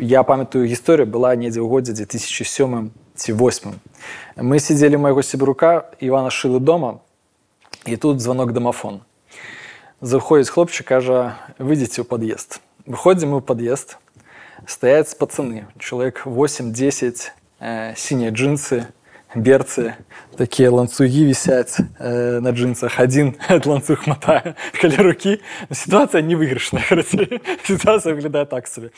я памятаю гісторыю была недзе ў годзе 2007 ці 8 мы сидзелі майго сябрука Івана шылы дома і тут звонок домафон заходзіць хлопчык кажа выйдзеце ў пад'езд выходзім мы ў пад'езд стаяць пацаны чалавек 8-10 э, сінія джинсы берцы такія ланцугі вісяць э, на джинсах адзін ад ланцуг матае каля рукі сітуацыя не выйгрышная сітуацыя выглядае так сабе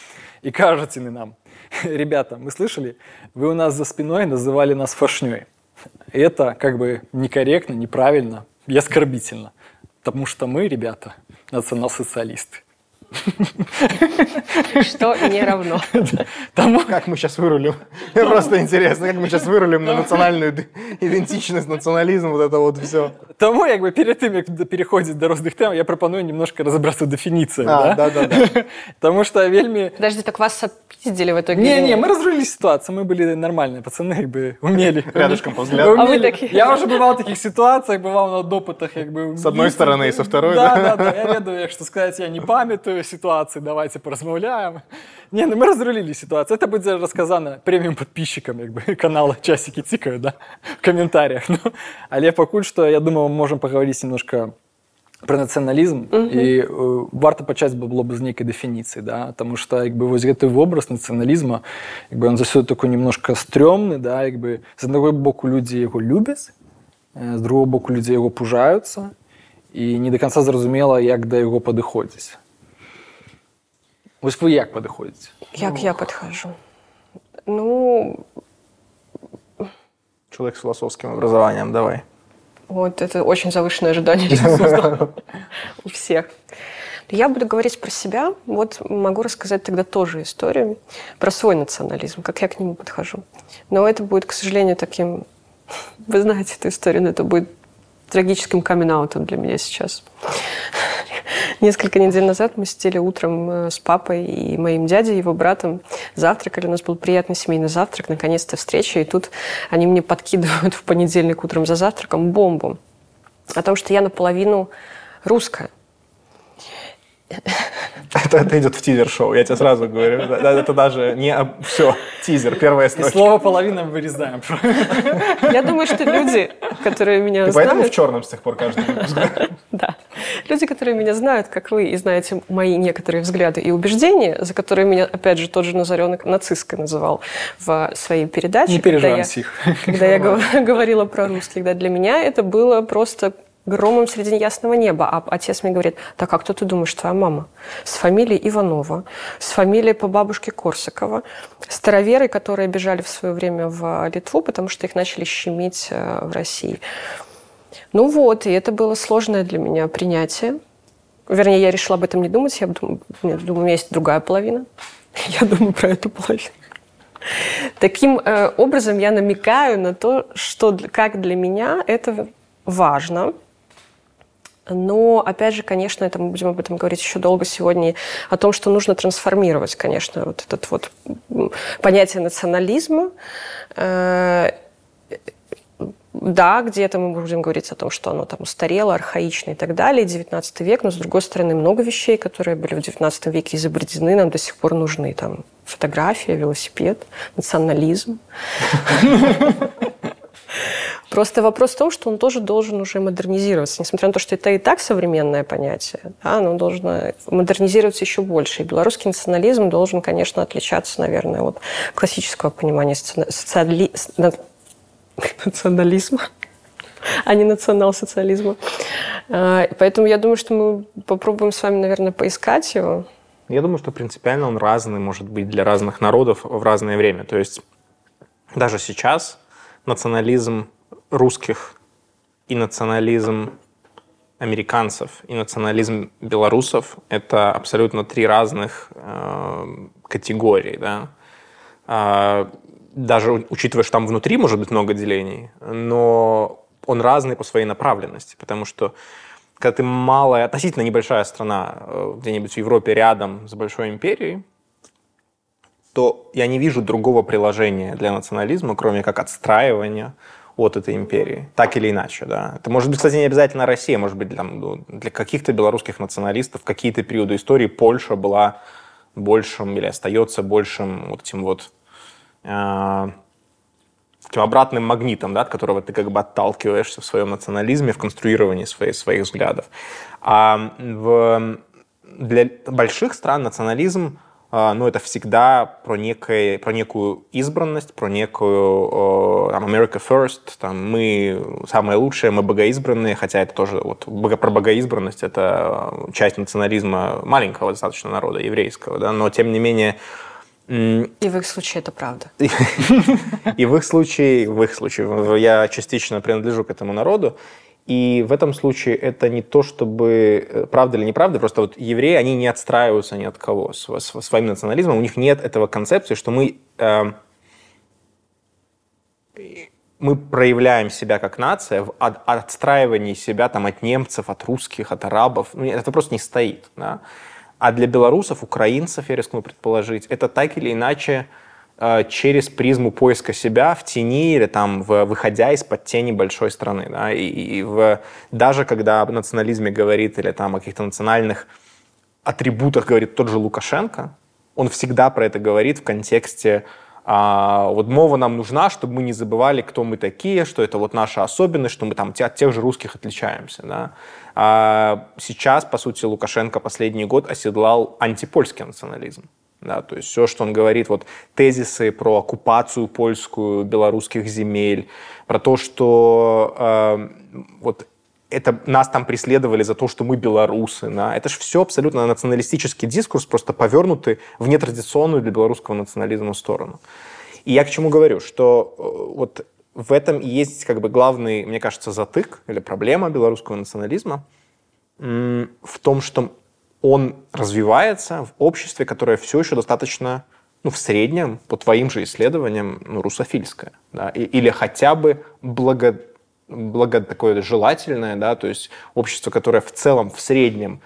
і кажуць яны нам ребята мы слышали вы у нас за спиной называли нас фашнёй это как бы некорректно неправильно и оскорбительно потому что мы ребята национал-социалисты Что не равно. Тому, как мы сейчас вырулим. Просто интересно, как мы сейчас вырулим на национальную идентичность, национализм, вот это вот все. Тому, как бы перед тем, как переходить до розных тем, я пропоную немножко разобраться в дефинициях. А, да, да, да. Потому что вельми... Подожди, так вас опиздили в итоге? Не, не, мы разрулили ситуацию, мы были нормальные пацаны, как бы умели. Рядышком по взгляду. А вы такие? Я уже бывал в таких ситуациях, бывал на допытах, как бы... С одной стороны и со второй, да? Да, да, да. Я ведаю, что сказать, я не памятаю ситуации, давайте поразмаўляем. Не, ну мы разрулили ситуацию. Это будет рассказано премиум подписчикам как бы, канала «Часики тикают», да, в комментариях. Ну, але пакуль что, я думаю, мы можем поговорить немножко про нацыяналізм uh -huh. і э, варта пачаць бы было бы з нейкай дэфініцыі да потому что як бы вось гэты вобраз нацыяналізма як бы он заўсёды такой немножко стрёмны да як бы з аднаго боку людзі яго любяць з другого боку людзі яго пужаюцца і не до конца зразумела як да яго падыходзіць вось вы як падыходзіць як я подхожу ну человек с философским образованием давай вот это очень завышенное ожидание у всех. Я буду говорить про себя. Вот могу рассказать тогда тоже историю про свой национализм, как я к нему подхожу. Но это будет, к сожалению, таким... Вы знаете эту историю, но это будет трагическим камин для меня сейчас. Несколько недель назад мы сидели утром э, с папой и моим дядей, его братом, завтракали. У нас был приятный семейный завтрак, наконец-то встреча. И тут они мне подкидывают в понедельник утром за завтраком бомбу о том, что я наполовину русская. Это, это идет в тизер-шоу, я тебе сразу говорю. Это даже не... Все, тизер, первая строчка. И слово половина вырезаем. Я думаю, что люди, которые меня Ты знают... поэтому в черном с тех пор каждый? Да. Люди, которые меня знают, как вы, и знаете мои некоторые взгляды и убеждения, за которые меня, опять же, тот же Назаренок нацисткой называл в своей передаче. Не переживаем их. Когда я говорила про русских, да, для меня это было просто громом среди ясного неба. А отец мне говорит, так а кто ты думаешь, твоя мама? С фамилией Иванова, с фамилией по бабушке Корсакова, староверы, которые бежали в свое время в Литву, потому что их начали щемить э, в России. Ну вот, и это было сложное для меня принятие. Вернее, я решила об этом не думать. Я думаю, у меня есть другая половина. Я думаю про эту половину. Таким э, образом я намекаю на то, что как для меня это важно – но, опять же, конечно, это мы будем об этом говорить еще долго сегодня, о том, что нужно трансформировать, конечно, вот это вот понятие национализма. Э, да, где-то мы будем говорить о том, что оно там устарело, архаично и так далее, 19 век, но, с другой стороны, много вещей, которые были в 19 веке изобретены, нам до сих пор нужны. Там фотография, велосипед, национализм. Просто вопрос в том, что он тоже должен уже модернизироваться. Несмотря на то, что это и так современное понятие, да, оно должно модернизироваться еще больше. И белорусский национализм должен, конечно, отличаться, наверное, от классического понимания социали... национализма а не национал-социализма. А, поэтому я думаю, что мы попробуем с вами, наверное, поискать его. Я думаю, что принципиально он разный, может быть, для разных народов в разное время. То есть даже сейчас национализм русских и национализм американцев и национализм белорусов – это абсолютно три разных э, категории. Да? Э, даже учитывая, что там внутри может быть много делений, но он разный по своей направленности, потому что когда ты малая, относительно небольшая страна э, где-нибудь в Европе рядом с большой империей, то я не вижу другого приложения для национализма, кроме как отстраивания от этой империи, так или иначе, да. Это может быть, кстати, не обязательно Россия, может быть, для, ну, для каких-то белорусских националистов в какие-то периоды истории Польша была большим или остается большим вот этим вот э, таким обратным магнитом, да, от которого ты как бы отталкиваешься в своем национализме, в конструировании своих, своих взглядов. А в, для больших стран национализм а, ну, это всегда про, некое, про некую избранность, про некую там, America First, там, мы самые лучшие, мы богоизбранные, хотя это тоже вот, про богоизбранность, это часть национализма маленького достаточно народа, еврейского, да, но тем не менее и в их случае это правда. И в их случае, в их случае, я частично принадлежу к этому народу, и в этом случае это не то, чтобы э, правда или неправда, просто вот евреи, они не отстраиваются ни от кого своим национализмом, у них нет этого концепции, что мы, э, мы проявляем себя как нация в отстраивании себя там, от немцев, от русских, от арабов. Ну, это просто не стоит. Да? А для белорусов, украинцев, я рискну предположить, это так или иначе через призму поиска себя в тени или там в, выходя из-под тени большой страны. Да? И, и в, даже когда об национализме говорит или там о каких-то национальных атрибутах говорит тот же Лукашенко, он всегда про это говорит в контексте а, вот мова нам нужна, чтобы мы не забывали, кто мы такие, что это вот наша особенность, что мы там от тех же русских отличаемся. Да? А сейчас, по сути, Лукашенко последний год оседлал антипольский национализм. Да, то есть все, что он говорит, вот тезисы про оккупацию польскую белорусских земель, про то, что э, вот это нас там преследовали за то, что мы белорусы. Да? Это же все абсолютно националистический дискурс, просто повернутый в нетрадиционную для белорусского национализма сторону. И я к чему говорю, что э, вот в этом и есть как бы главный, мне кажется, затык или проблема белорусского национализма в том, что он развивается в обществе, которое все еще достаточно, ну, в среднем, по твоим же исследованиям, ну, русофильское. Да? или хотя бы благо, благо такое желательное, да, то есть общество, которое в целом, в среднем,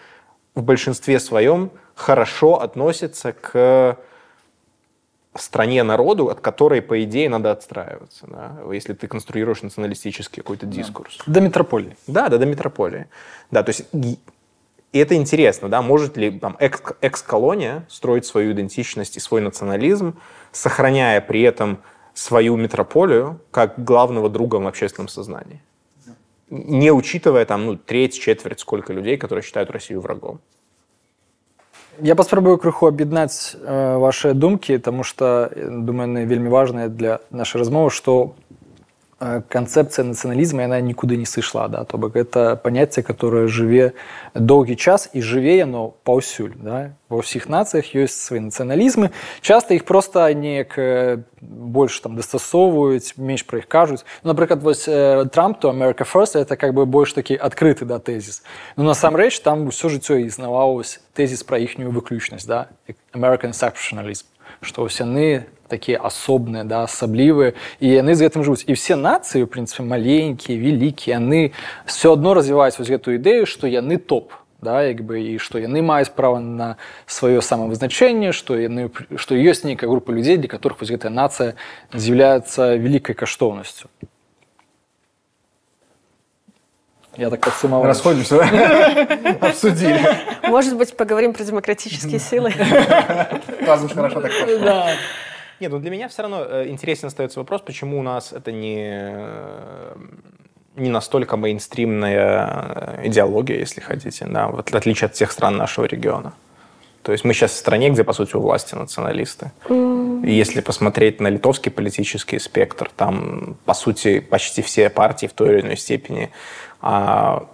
в большинстве своем хорошо относится к стране народу, от которой, по идее, надо отстраиваться, да, если ты конструируешь националистический какой-то дискурс. Да. До метрополии. Да, да, до метрополии. Да, то есть и это интересно, да, может ли там, экс-колония строить свою идентичность и свой национализм, сохраняя при этом свою метрополию как главного друга в общественном сознании, не учитывая там, ну, треть, четверть, сколько людей, которые считают Россию врагом. Я паспрабую крыху аб'яднаць э, ваши думкі тому что думаю яны вельмі важныя для нашай размовы что Э, концепция национализма она никуда не сышла да то бок это понятие которое жыве доўгі час і жыве яно паўсюль да? ва ўсіх нацыях ёсць свои нацыяналізмы часто их просто неяк э, больш там дастасоўваюць менш про іх кажуць ну, напрыклад вось э, трамп то america first это как бы больш такі адкрыты да тэзіс но насамрэч там усё жыццё існавалось тэзіс пра іхнюю выключнасць да american exceptionalism што ўсе яны такія асобныя да асаблівыя і яны з гэтым жывуць і все нацыі у прынцыпе маленькія вялікія яны все адно развіваюць гэтую ідэю што яны топ да як бы і што яны маюць права на сваё самавызначэнне што яны што ёсць нейкая група людзей для которых вось гэтая нацыя з'яўляецца вялікай каштоўнасцю Я так подсумовал. Расходимся, Обсудили. Может быть, поговорим про демократические силы? Вас хорошо так Да. Нет, ну для меня все равно э, интересен остается вопрос, почему у нас это не, не настолько мейнстримная э, идеология, если хотите, да, в отличие от всех стран нашего региона. То есть мы сейчас в стране, где, по сути, у власти националисты. Mm. Если посмотреть на литовский политический спектр, там, по сути, почти все партии в той или иной степени а,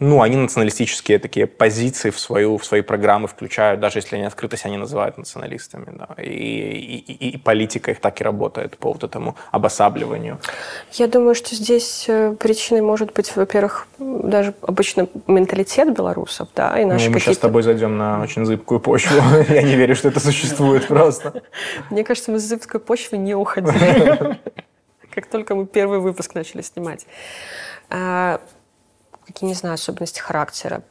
ну, они националистические такие позиции в, свою, в свои программы включают, даже если они открыто себя не называют националистами. Да. И, и, и политика их так и работает по вот этому обосабливанию. Я думаю, что здесь э, причиной может быть, во-первых, даже обычно менталитет белорусов, да, и наши ну, мы сейчас с тобой зайдем на очень зыбкую почву. Я не верю, что это существует просто. Мне кажется, мы с зыбкой почвы не уходили, как только мы первый выпуск начали снимать а, какие, не знаю, особенности характера,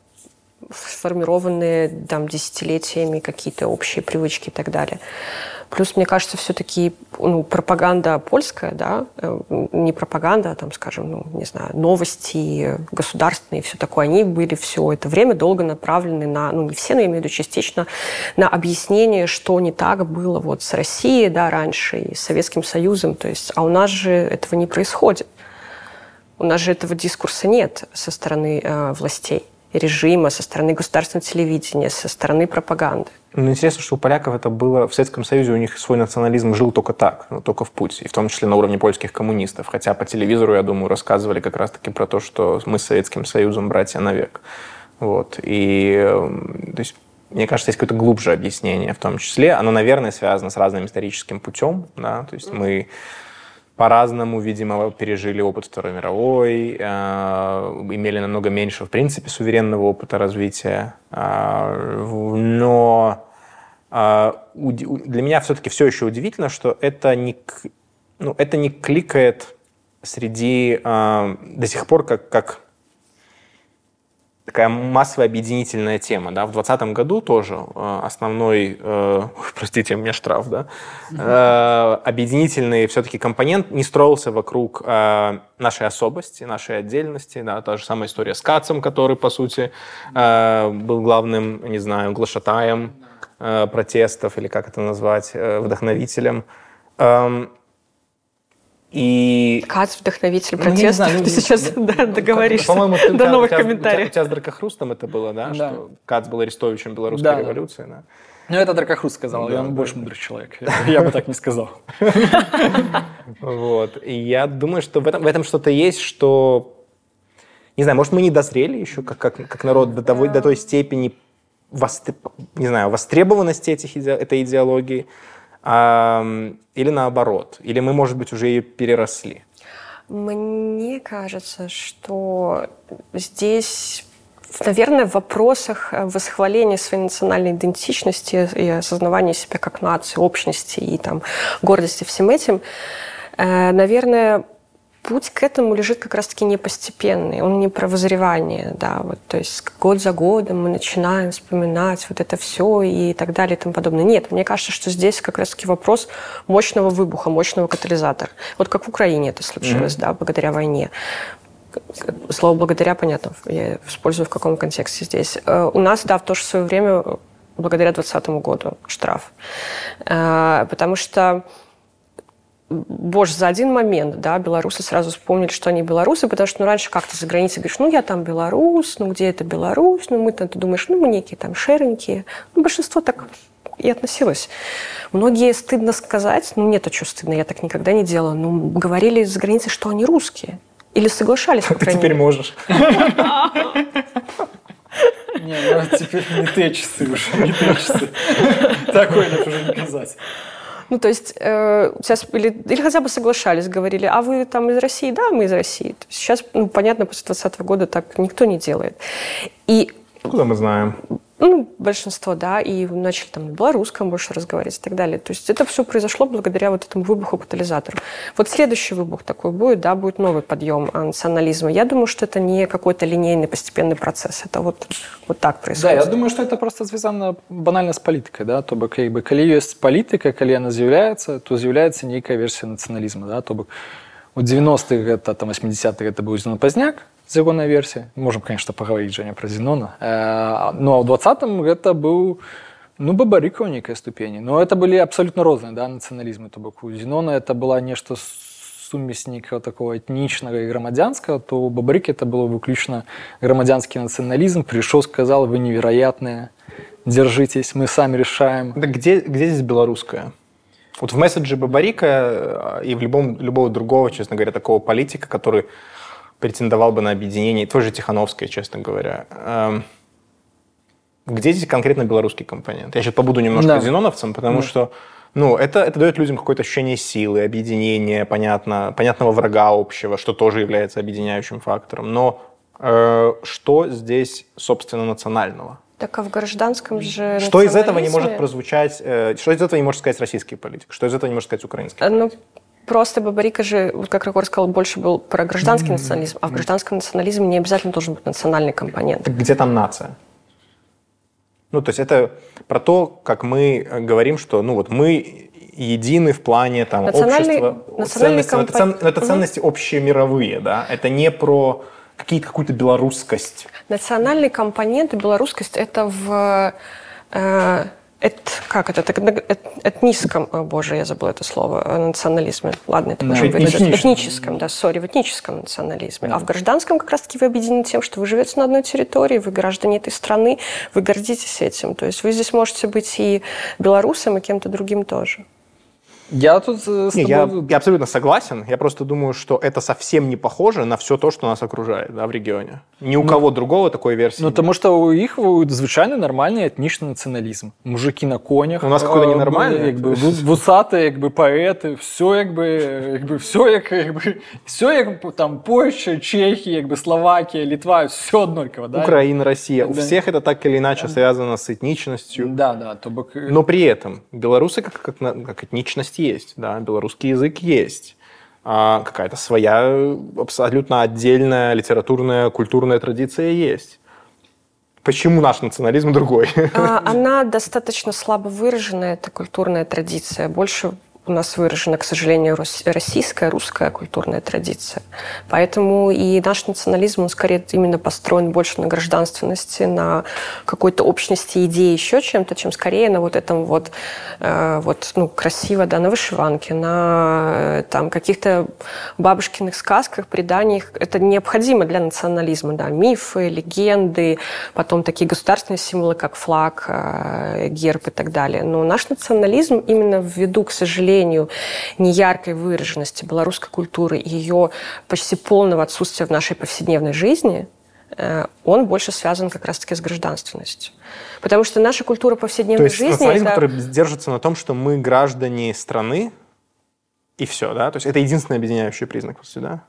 сформированные там десятилетиями какие-то общие привычки и так далее. Плюс, мне кажется, все-таки ну, пропаганда польская, да, э, не пропаганда, а там, скажем, ну, не знаю, новости государственные, все такое, они были все это время долго направлены на, ну, не все, но я имею в виду частично, на объяснение, что не так было вот с Россией, да, раньше и с Советским Союзом, то есть, а у нас же этого не происходит. У нас же этого дискурса нет со стороны э, властей режима, со стороны государственного телевидения, со стороны пропаганды. Ну, интересно, что у поляков это было... В Советском Союзе у них свой национализм жил только так, ну, только в путь, и в том числе на уровне польских коммунистов. Хотя по телевизору, я думаю, рассказывали как раз-таки про то, что мы с Советским Союзом братья навек. Вот. И, эм, то есть, мне кажется, есть какое-то глубже объяснение в том числе. Оно, наверное, связано с разным историческим путем. Да? То есть мы по-разному, видимо, пережили опыт Второй мировой, э, имели намного меньше, в принципе, суверенного опыта развития. Э, но э, для меня все-таки все еще удивительно, что это не, ну, это не кликает среди до сих пор как, как такая массовая объединительная тема. Да? В 2020 году тоже э, основной, э, простите, у меня штраф, да? Э, объединительный все-таки компонент не строился вокруг э, нашей особости, нашей отдельности. Да? Та же самая история с Кацем, который, по сути, э, был главным, не знаю, глашатаем э, протестов, или как это назвать, э, вдохновителем. Эм, и... Кац, вдохновитель протеста. Ну, Ты сейчас ну, да, договоришься по-моему, ты, до новых у тебя, комментариев. У тебя, у тебя с Дракохрустом это было, да? да. Что Кац был арестовичем белорусской да, революции, да? Ну, это Дракохруст сказал, да, и он да. больше мудрый человек. Я бы так не сказал. Вот. И я думаю, что в этом, в этом что-то есть, что... Не знаю, может, мы не дозрели еще как, как, как народ до, того, до той степени не знаю, востребованности этих, этой идеологии или наоборот? Или мы, может быть, уже ее переросли? Мне кажется, что здесь Наверное, в вопросах э, восхваления своей национальной идентичности и осознавания себя как нации, общности и там, гордости всем этим, э, наверное, путь к этому лежит как раз-таки не постепенный, он не про возревание, да, вот, то есть год за годом мы начинаем вспоминать вот это все и так далее и тому подобное. Нет, мне кажется, что здесь как раз-таки вопрос мощного выбуха, мощного катализатора. Вот как в Украине это случилось, mm-hmm. да, благодаря войне. Слово «благодаря» понятно, я использую в каком контексте здесь. Э, у нас, да, в то же свое время благодаря 2020 году штраф. Э, потому что Боже, за один момент, да, белорусы сразу вспомнили, что они белорусы, потому что ну, раньше как-то за границей говоришь, ну, я там белорус, ну, где это Беларусь, ну, мы там, ты думаешь, ну, мы некие там шеренькие. Ну, большинство так и относилось. Многие, стыдно сказать, ну, нет, а что стыдно, я так никогда не делала, ну, говорили за границей, что они русские. Или соглашались, по Ты теперь можешь. Не, ну теперь не те часы уже, не те часы. Такое уже не казать. Ну, то есть э, сейчас или, или хотя бы соглашались, говорили, а вы там из России? Да, мы из России. Сейчас, ну, понятно, после 2020 года так никто не делает. И Куда мы знаем? ну, большинство, да, и начали там на белорусском больше разговаривать и так далее. То есть это все произошло благодаря вот этому выбуху катализатору. Вот следующий выбух такой будет, да, будет новый подъем национализма. Я думаю, что это не какой-то линейный постепенный процесс, это вот, вот так происходит. Да, я думаю, что это просто звязано банально с политикой, да, то бок, как бы, калі есть политика, калі она з'яўляецца, то з'яўляецца нейкая версия национализма, да, то бок, у 90-х это там 80-х это быў зіно пазняк зягонная версія можем конечно паговорить Женя про зенона э, ну а ў двадцатым гэта быў ну бабарыка ў нейкай ступені но это былі абсолютно розныя да нацыяналізмы то бок у зенона это была нешта сумесь нейкага такого этнічнага і грамадзянскага то у бабарыкі это было выключна грамадзянскі нацыяналізм пришел сказал вы невероятные держитесь мы сами решаем да где где здесь беларуская вот в месседже бабарика э, и в любом любого другого честно говоря такого политика который претендовал бы на объединение, тоже Тихановская, честно говоря. Эм, где здесь конкретно белорусский компонент? Я сейчас побуду немножко да. зеноновцем, потому да. что ну, это, это дает людям какое-то ощущение силы, объединения, понятно, понятного врага общего, что тоже является объединяющим фактором. Но э, что здесь, собственно, национального? Так а в гражданском же Что из этого не может прозвучать, э, что из этого не может сказать российский политик, что из этого не может сказать украинский э, ну, Просто Бабарика же, вот как Рагор сказал, больше был про гражданский mm-hmm. национализм, а в гражданском национализме не обязательно должен быть национальный компонент. Так где там нация? Ну, то есть это про то, как мы говорим, что, ну, вот мы едины в плане там, Национальный- общества, национальный ценности. Но это, компо- цен- но это ценности общемировые, да? Это не про какие-то, какую-то белорусскость. Национальный компонент и белорусскость это в э, эт- как это, эт- этническом, о, боже, я забыла это слово, э, национализме. Ладно, это Да, уже вырежет. этническом. этническом, да, сори, в этническом национализме. А в гражданском как раз-таки вы объединены тем, что вы живете на одной территории, вы граждане этой страны, вы гордитесь этим. То есть вы здесь можете быть и белорусом, и кем-то другим тоже. Я тут э, с Не, тобой... я, я абсолютно согласен. Я просто думаю, что это совсем не похоже на все то, что нас окружает да, в регионе. Ни у кого другого такой версии Ну, нет. тому що у їх у, звичайний нормальний етнічний націоналізм. Мужики на конях. У нас какой-то е, ненормальний? Якби, ву- вусати, якби поети, все якби, якби, все як, якби, все як там Польща, Чехія, якби, Словакія, Литва, все однаково. Да? Украина, Россия. У Да. всех это так или иначе связано с этничностью. Да, да, то бок, е, Но при этом белорусы как, как, на- как этничность есть, да, белорусский язык есть. А какая-то своя абсолютно отдельная литературная, культурная традиция есть. Почему наш национализм другой? А, Она достаточно слабо выражена, эта культурная традиция. Больше у нас выражена, к сожалению, российская, русская культурная традиция. Поэтому и наш национализм, он скорее именно построен больше на гражданственности, на какой-то общности идеи, еще чем-то, чем скорее на вот этом вот, э, вот ну, красиво, да, на вышиванке, на э, там каких-то бабушкиных сказках, преданиях. Это необходимо для национализма, да, мифы, легенды, потом такие государственные символы, как флаг, э, герб и так далее. Но наш национализм именно ввиду, к сожалению, неяркой выраженности белорусской культуры и ее почти полного отсутствия в нашей повседневной жизни, э, он больше связан как раз-таки с гражданственностью. Потому что наша культура То повседневной есть жизни... национализм, это- который держится на том, что мы граждане страны, и все, да? То есть это единственный объединяющий признак, по сути, да?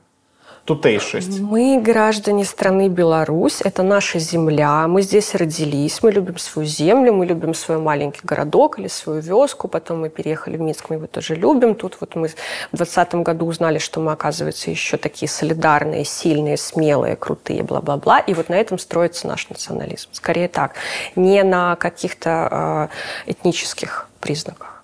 Тутейшесть. Мы граждане страны Беларусь, это наша земля, мы здесь родились, мы любим свою землю, мы любим свой маленький городок или свою вёску, потом мы переехали в Минск, мы его тоже любим. Тут вот мы в 2020 году узнали, что мы, оказывается, еще такие солидарные, сильные, смелые, крутые, бла-бла-бла. И вот на этом строится наш национализм. Скорее так, не на каких-то э, этнических признаках.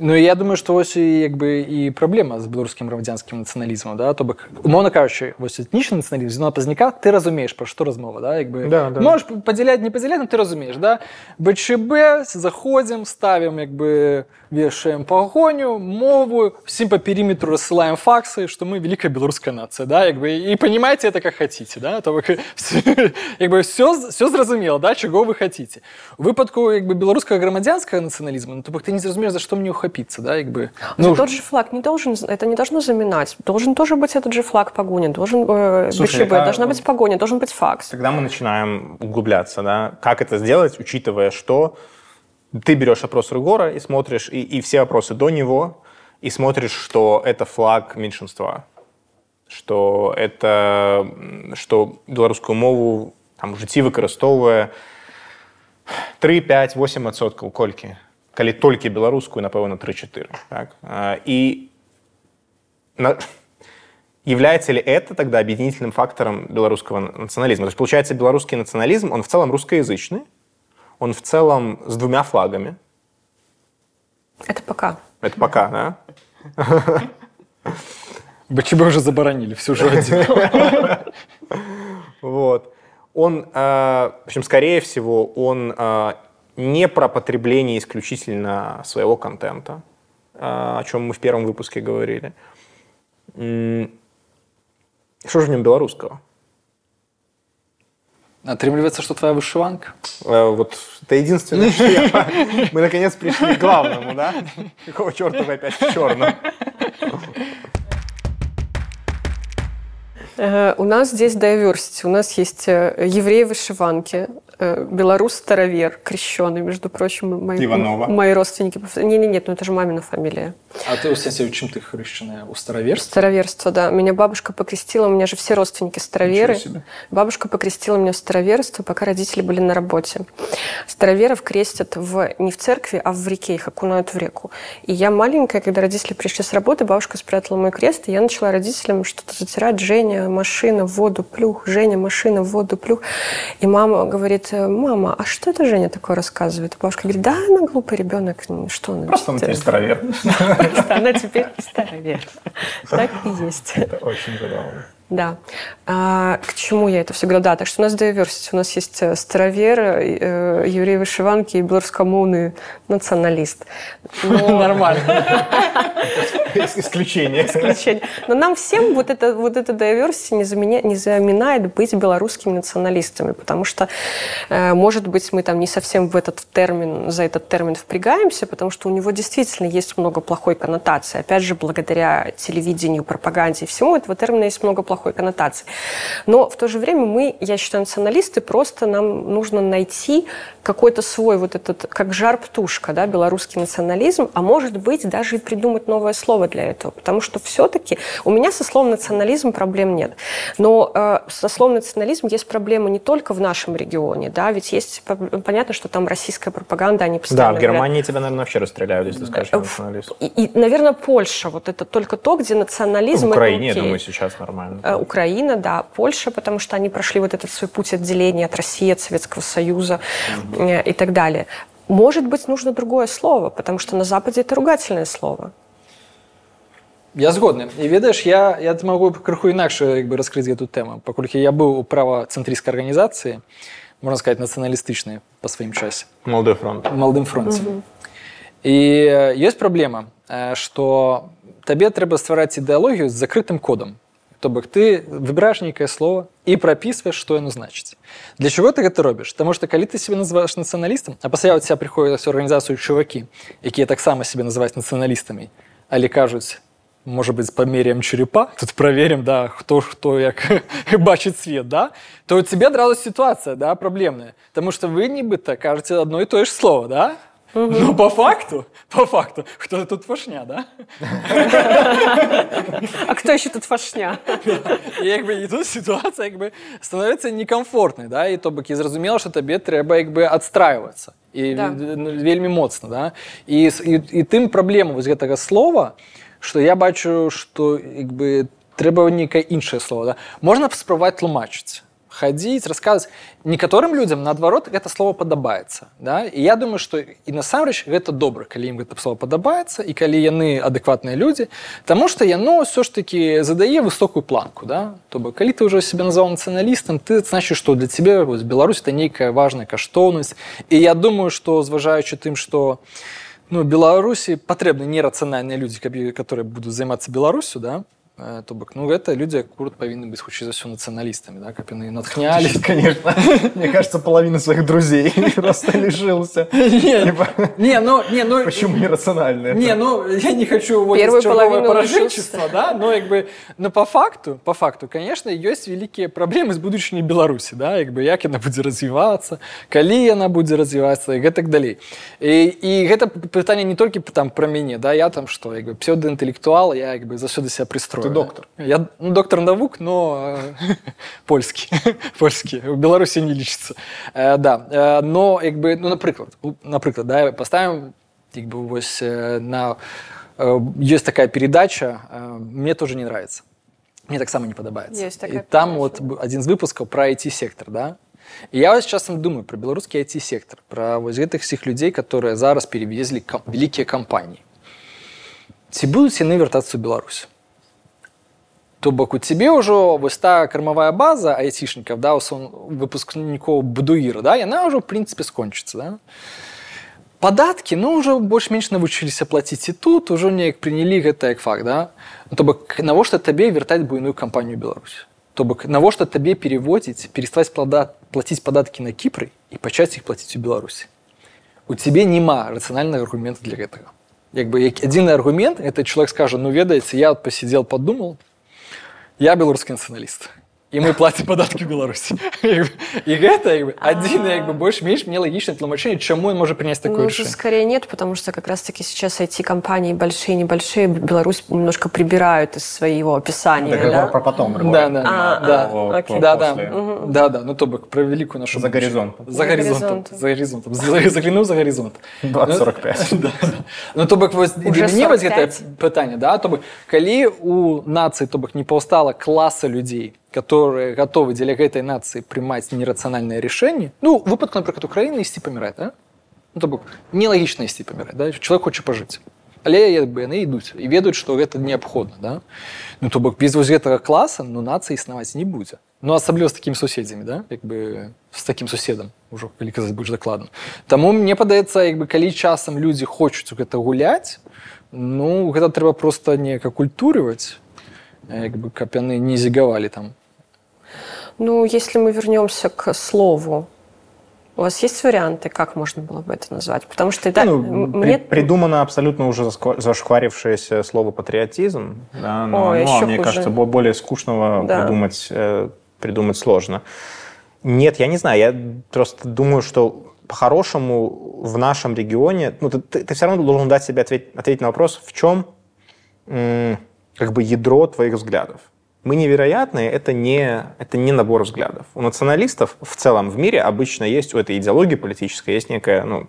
Ну, і я думаю, що ось і, якби, і проблема з білоруським громадянським націоналізмом. Да? Тобто, умовно кажучи, ось етнічний націоналізм, з одного пазника, ти розумієш, про що розмова. Да? Якби, Да, да. Можеш поділяти, не поділяти, але ти розумієш. Да? БЧБ, заходимо, ставимо, якби, вішаємо погоню, мову, всім по периметру розсилаємо факси, що ми велика білоруська нація. Да? Якби, і розумієте це, як хочете. Да? Тобто, все, якби, все, все зрозуміло, да? чого ви хочете. У випадку якби, білоруського громадянського націоналізму, ну, тобто, ти не зрозумієш, за що мені ухопитися. Да? Якби, Но тот же флаг не должен, это не должно заминать. Должен тоже быть этот же флаг погони, должен э, Слушай, БЧБ, а- должна быть погоня, должен быть факс. Тогда мы начинаем углубляться, да? Как это сделать, учитывая, что ты берешь опрос Ругора и смотришь, и, и все опросы до него, и смотришь, что это флаг меньшинства, что это, м, что белорусскую мову там, в житті використовує 3, 5, 8 відсотків кольки. Коли тільки білоруською, напевно, 3-4. Так? А, І на- Является ли это тогда объединительным фактором белорусского национализма? То есть, получается, белорусский национализм, он в целом русскоязычный, он в целом с двумя флагами. Это пока. Это пока, да? БЧБ вже заборонили, всю же один. Вот. Он, э, в общем, скорее всего, он э, не про потребление исключительно своего контента, э, о чем мы в первом выпуске говорили. М, Что же в нем белорусского? Отрымливается, что твоя вышиванка. Э, Вот это единственное, что я... Мы наконец пришли к главному, да? Какого черта вы опять в черном? У нас здесь diversity. У нас есть э, э, белорус старовер, крещеный, между прочим, мои, Иванова. мои родственники. Не, не, нет, ну это же мамина фамилия. А ты, у сенсі, чим ти хрещена? У староверств? Староверство, да. Меня бабушка покрестила, у меня же все родственники староверы. Бабушка покрестила меня в староверство, пока родители были на работе. Староверов крестят в, не в церкви, а в реке, их окунают в реку. И я маленькая, когда родители пришли с работы, бабушка спрятала мой крест, и я начала родителям что-то затирать. Женя, машина, в воду, плюх. Женя, машина, в воду, плюх. И мама говорит, мама, а что это Женя такое рассказывает? Бабушка говорит, да, она глупый ребенок, что она? Просто он теперь старовер. Просто она теперь старовер. Так и есть. Это очень забавно. Да. А, к чему я это все говорю? Да, так что у нас diversity. У нас есть э, старовер, э, еврей вышиванки и белорусскомовный националист. Но... Нормально. Исключение. Исключение. Но нам всем вот это, вот это diversity не, заменя, не заменяет быть белорусскими националистами, потому что, э, может быть, мы там не совсем в этот термин, за этот термин впрягаемся, потому что у него действительно есть много плохой коннотации. Опять же, благодаря телевидению, пропаганде и всему этого термина есть много плохой коннотации. Но в то же время мы, я считаю, националисты, просто нам нужно найти какой-то свой вот этот, как жар-птушка, да, белорусский национализм, а может быть даже и придумать новое слово для этого, потому что все-таки у меня со словом национализм проблем нет, но э, со словом национализм есть проблемы не только в нашем регионе, да, ведь есть понятно, что там российская пропаганда, они постоянно Да, в Германии говорят, тебя, наверное, вообще расстреляют, если скажешь э, националист. И, и, наверное, Польша, вот это только то, где национализм... В Украине, я думаю, сейчас нормально. Э, Украина, да, Польша, потому что они прошли вот этот свой путь отделения от России, от Советского Союза mm-hmm. и так далее. Может быть, нужно другое слово, потому что на Западе это ругательное слово. Я згодны і ведаеш я я магу крыху інакш як бы раскрыць гэту тэму паколькі я быў у правацэнтрыйскай арганізацыі можна сказать нацыяналістычнай па сваім часе молодой фронт малдым фронте mm -hmm. і ёсць праблема что табе трэба ствараць ідэалогію з закрытым кодам то бок ты выбираешь нейкае слово і прапісваеш што яно значыць для чего ты гэта робіш Таму что калі ты себе называешь нацыяналістам а пасля у тебя прыходзяць арганізацыю чувакі якія таксама себе называюць нацыяналістамі але кажуць может быть по мерям черепа тут проверим да хто хто як бачыць свет да то у тебе адразу ситуация да проблемная потому что вы нібыта кажете одно и тое же слово да Угу. Ну, по факту, по факту, кто тут фашня, да? А кто еще тут фашня? І якби і тут ситуація якби становиться некомфортнай, да? І то бок і зразумела, што табе трэба якби адстрайвацца і да. вельмі моцна, да? І, і, і тым праблема вось гэтага слова, што я бачу, што якби трэба нейкае іншае слово, да? Можна спрабаваць тлумачыць хадзіць расказваць некаторым людзям наадварот гэта слово падабаецца да? і я думаю што і насамрэч гэта добра калі ім гэта слово падабаецца і калі яны адэкватныя людзі Таму што яно ўсё ж таки задае высокую планку да? то бок калі ты ўжо себе назваў нацыяналістам ты значыць што для цябе вось Беларусь это нейкая важная каштоўнасць і я думаю што зважаючы тым што ну беларусі патрэбны нерацыянальныя людзі каб которые будуць займацца беларусю да Э, то бок ну гэта людзі акурат павінны быць хутчэй за ўсё нацыяналістамі да каб яны натхнялі конечно мне кажется половина своих друзей просто лишился не ну не ну почему нерациональные не ну я не хочу первую половину пораженчества да но як бы но по факту по факту конечно ёсць вялікія праблемы з будучыні беларусі да як бы як яна будзе развівацца калі яна будзе развівацца і гэтак далей і, і гэта пытанне не толькі там пра мяне да я там что як бы псевдоінтэлектуал я як бы заўсёды себя пристрою доктор. Я ну, доктор наук, но э, польский. польский. В Беларуси не лічится. Э, да. Э, но, як бы, ну, наприклад, наприклад, да, поставим, як бы, вось, на... Есть такая передача, мне тоже не нравится. Мне так само не подобается. Есть такая И там вот один из выпусков про IT-сектор, да, і я вось часам думаю про беларускі IT-сектор про вось гэтых всіх людзей которые зараз перевезли кам вялікія кампаніі ці будуць яны вяртацца ў Беларусь то бок у цябе ўжо вось та кармавая база айцішнікаў да выпускнікоў бадуіра да яна ўжо в прынцыпе скончыцца да? падаткі ну ўжо больш-менш навучыліся плаціць і тут ужо неяк прынялі гэта як факт да ну, то бок навошта табе вяртаць буйную кампанію Беларусь то бок навошта табе переводзіць переставаць плада плаціць падаткі на кіпры і пачаць іх плаціць у Беларусі у цябе няма рацыянальнага аргумента для гэтага як бы як адзіны аргумент это чалавек скажа ну ведаеце я пасидзел подумал я беларускі нацыяналіст і мы плацім падаткі беларусі і гэта як бы адзін як бы больш-менш мне лагічна тлумачэнне чаму он может принять такое ну, скорее нет потому что как раз таки сейчас эти компании большие небольшие Беларусь немножко прибирают из своего описания да? про потом да да а, да, а, окей. да да угу. да да ну то бок про великую нашу за горизонт за горизонт за горизонт заглянуў за горизонт 45 ну то бок мне гэта пытанне да то бок калі у нацыі то бок не паўстала класа людзей которые готовы для этой нации приймаць нерацыянальныя рашэнні ну выпадку напрыклад Украіны ісці паміраць да? ну, то бок нелагічна ісці паміраць да? чалавек хоча пажыць але як бы яны ідуць і ведаюць што гэта неабходна да? ну то бок без вось гэтага класа ну нацыя існаваць не будзе ну асабліва з такімі суседзямі да? як бы з такім суседам ужо калі казаць больш дакладна Таму мне падаецца як бы калі часам людзі хочуць у гэта гуляць ну гэта трэба проста неяк акультурываць як бы каб яны не зігавалі там ну, если мы вернемся к слову, у вас есть варианты, как можно было бы это назвать? Потому что это Ну, м- при- мне придумано абсолютно уже зашкварившееся слово патриотизм, да, но О, оно, еще мне хуже. кажется, бо- более скучного Да. придумать, э, придумать сложно. Нет, я не знаю, я просто думаю, что по-хорошему в нашем регионе, ну, ты, ты, все равно должен дать себе ответить, ответить на вопрос, в чем как бы ядро твоих взглядов. Мы невероятные, это не, это не набор взглядов. У националистов в целом в мире обычно есть, у этой идеологии политической есть некое ну,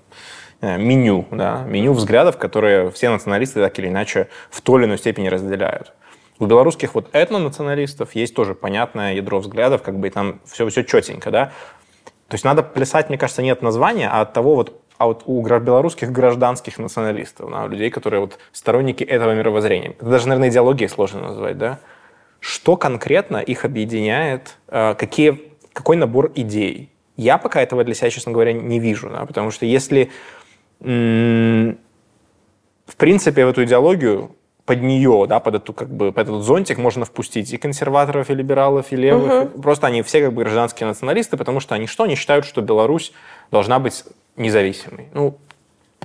меню, да, меню взглядов, которые все националисты так или иначе в той или иной степени разделяют. У белорусских вот этнонационалистов есть тоже понятное ядро взглядов, как бы там все, все четенько, да. То есть надо плясать, мне кажется, не от названия, а от того вот, а вот у белорусских гражданских националистов, да, людей, которые вот сторонники этого мировоззрения. Это даже, наверное, идеологией сложно назвать, да. Что конкретно их объединяет, э, какие, какой набор идей? Я пока этого для себя, честно говоря, не вижу, да, потому что если в принципе, в эту идеологию под нее, да, под эту как бы под этот зонтик можно впустить и консерваторов, и либералов, и левых. Просто они все как бы гражданские националисты, потому что они что? Они считают, что Беларусь должна быть независимой. Ну,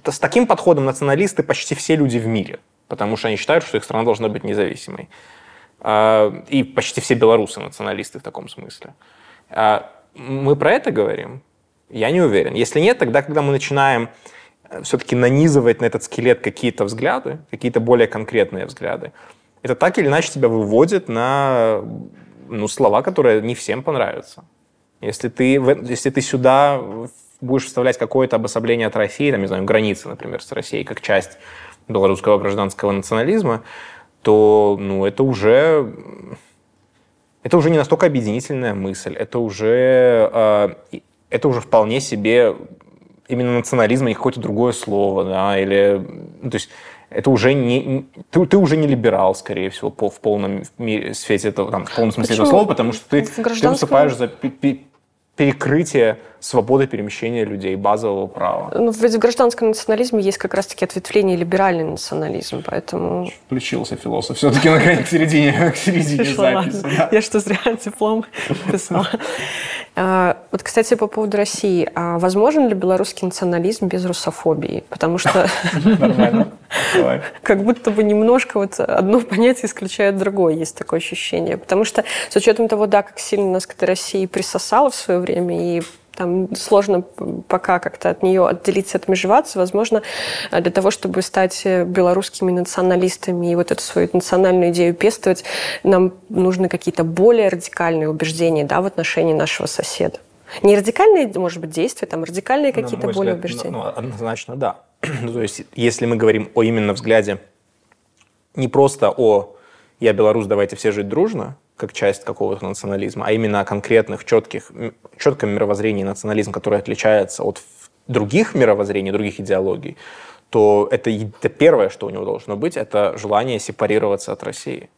с таким подходом националисты почти все люди в мире, потому что они считают, что их страна должна быть независимой. А, И почти все белорусы националисты в таком смысле. А, Мы про это говорим? Я не уверен. Если нет, тогда, когда мы начинаем все-таки нанизывать на этот скелет какие-то взгляды, какие-то более конкретные взгляды, это так или иначе тебя выводит на ну, слова, которые не всем понравятся. Если ты, если ты сюда будешь вставлять какое-то обособление от России, там, не знаю, границы, например, с Россией, как часть белорусского гражданского национализма, то ну, это уже это уже не настолько объединительная мысль, это уже, и- это уже вполне себе именно национализм, а не какое-то другое слово, да, или, ну, то есть это уже не, ты, ты уже не либерал, скорее всего, по, в полном свете этого, там, в полном смысле этого Почему? слова, потому что ты, ты выступаешь за перекрытие свободы перемещения людей, базового права. Ну, ведь в гражданском национализме есть как раз-таки ответвление либеральный национализм, поэтому... Включился философ все-таки наконец к середине, к середине ладно. Я что, зря диплом писала? А, Вот, кстати, по поводу России. А возможен ли белорусский национализм без русофобии? Потому что Нормально. Давай. как будто бы немножко вот одно понятие исключает другое, есть такое ощущение. Потому что с учетом того, да, как сильно нас к этой России присосало в свое время, и там сложно пока как-то от нее отделиться, отмежеваться. Возможно, для того, чтобы стать белорусскими националистами и вот эту свою национальную идею пестовать, нам нужны какие-то более радикальные убеждения да, в отношении нашего соседа. Не радикальные, может быть, действия, там радикальные На какие-то более взгляд, убеждения. Ну, ну, однозначно, да. Ну, то есть, если мы говорим о именно взгляде не просто о «я белорус, давайте все жить дружно», как часть какого-то национализма, а именно о конкретных, четких, четком мировоззрении национализм, который отличается от других мировоззрений, других идеологий, то это, это первое, что у него должно быть, это желание сепарироваться от России.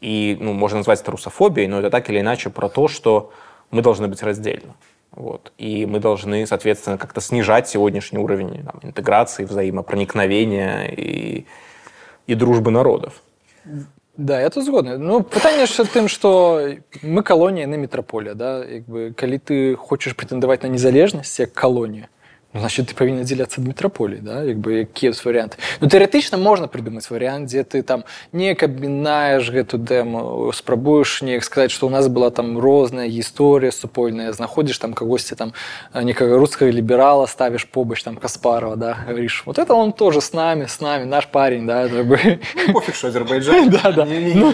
И ну, можно назвать это русофобией, но это так или иначе про то, что мы должны быть раздельно. Вот. И мы должны, соответственно, как-то снижать сегодняшний уровень там, интеграции, взаимопроникновения и, и дружбы народов. Да, я тут згодны ну пытанне ж тым что мы калонія на метраполія да як бы калі ты хочаш прэтэндаваць на незалежнасць як калонія ну, значит ты павінен аддзяляцца ад метраполіі да як бы якія варианты ну тэоретычна можна прыдумаць варыянт дзе ты там неяк абмінаеш гэту дэму спрабуеш неяк сказаць что у нас была там розная гісторыя супольная знаходзіш там кагосьці там некага рускага ліберала ставіш побач там каспарова да говоришь вот это он тоже с нами с нами наш парень да как бы Пофиг, что Азербайджан. да, да. Ну,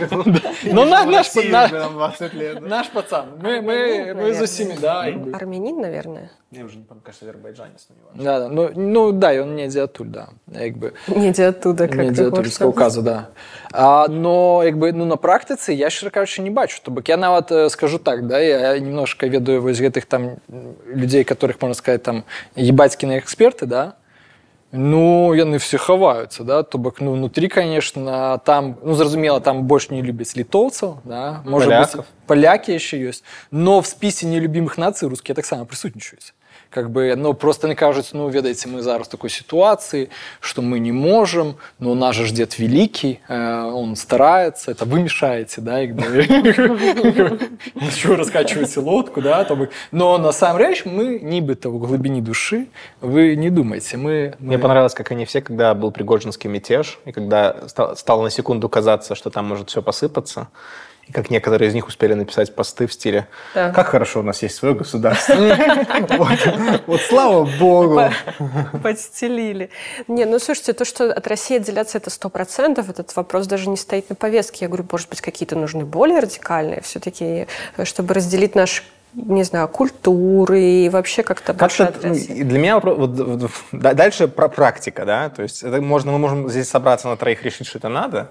Ну, на- наш, на- 20 лет. наш пацан. Мы, мы, мы за семи, да. как бы. Армянин, наверное. Мне уже не помню, кажется, азербайджанец. Да, да. Ну, ну да, ён недзе адтуль да якби Недзе оттуда, как недзе ты адтуль хочешь з каўказа да а, но якби ну на практыцы я шчыра кажучы не бачу то бок я нават э, скажу так да я немножко ведаю вось гэтых там людзей которых можна сказать там ебацькіныя эксперты да Ну яны все хаваюцца да то бок ну внутри конечно там ну зразумела там больш не любяць літоўцаў да можа быть, Паляков. палякі яшчэ ёсць но в спісе нелюбімых нацый рускія таксама прысутнічаюць как бы ну просто не кажуць ну ведаеце мы зараз в такой ситуации что мы не можем но наш же ж дед великий э, он старается это вы мешаете да як бы. Чего раскачиваете лодку да то бок но насамрэч мы нібыта в глыбіні душы вы не думайте мы, мы... Мне понравилось, как они все, когда был Пригожинский мятеж, и когда ста- стало на секунду казаться, что там может все посыпаться, и как некоторые из них успели написать посты в стиле Да. «Как хорошо у нас есть свое государство». Вот, слава богу. Подстелили. Не, ну слушайте, то, что от России отделяться это сто процентов, этот вопрос даже не стоит на повестке. Я говорю, может быть, какие-то нужны более радикальные все-таки, чтобы разделить наш не знаю, культуры и вообще как-то больше и для меня вот, вот, вот, да- дальше про практика, да, то есть это можно, мы можем здесь собраться на троих решить, что это надо.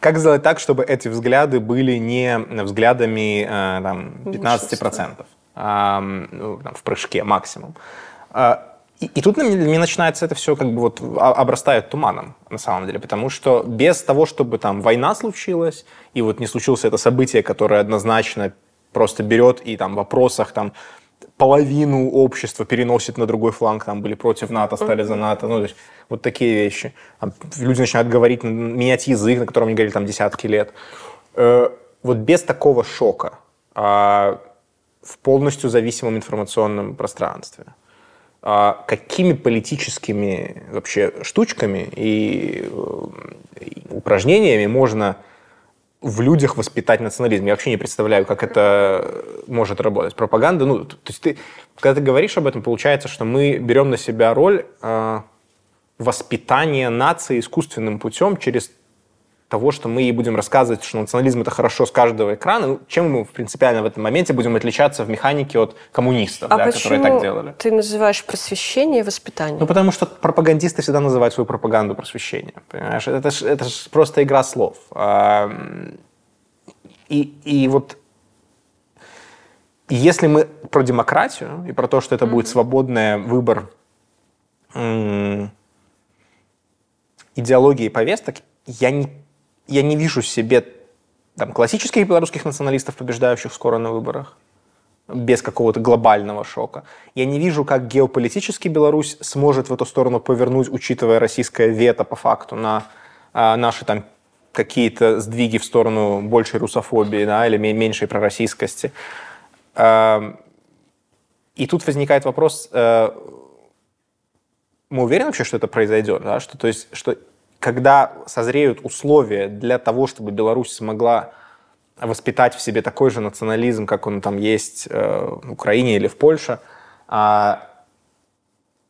Как сделать так, чтобы эти взгляды были не взглядами э, там, 15%, а, ну, там, в прыжке максимум. А, И, и тут на меня начинается это все как бы вот а- обрастает туманом, на самом деле, потому что без того, чтобы там война случилась, и вот не случилось это событие, которое однозначно просто берет и там в вопросах там половину общества переносит на другой фланг, там были против НАТО, стали за НАТО, ну, то есть вот такие вещи. Там люди начинают говорить, менять язык, на котором они говорили там десятки лет. Э, Вот без такого шока а, в полностью зависимом информационном пространстве, а, какими политическими вообще штучками и, э, и упражнениями можно в людях воспитать национализм. Я вообще не представляю, как это может работать. Пропаганда, ну, то есть ты, когда ты говоришь об этом, получается, что мы берем на себя роль э, воспитания нации искусственным путем через того, что мы ей будем рассказывать, что национализм это хорошо с каждого экрана. Ну, чем мы принципиально в этом моменте будем отличаться в механике от коммунистов, А да, которые так делали? ты называешь просвещение и воспитание? Ну, потому что пропагандисты всегда называют свою пропаганду просвещением. Понимаешь? Это ж, это ж просто игра слов. И, и вот если мы про демократию и про то, что это будет свободный выбор идеологии и повесток, я не, я не вижу себе там, классических белорусских националистов, побеждающих скоро на выборах, без какого-то глобального шока. Я не вижу, как геополитически Беларусь сможет в эту сторону повернуть, учитывая российское вето по факту на а, наши там какие-то сдвиги в сторону большей русофобии да, или ме- меньшей пророссийскости. Эм, И тут возникает вопрос, э, мы уверены вообще, что это произойдет? Да? Что, то есть, что когда созреют условия для того, чтобы Беларусь смогла воспитать в себе такой же национализм, как он там есть э, в Украине или в Польше, а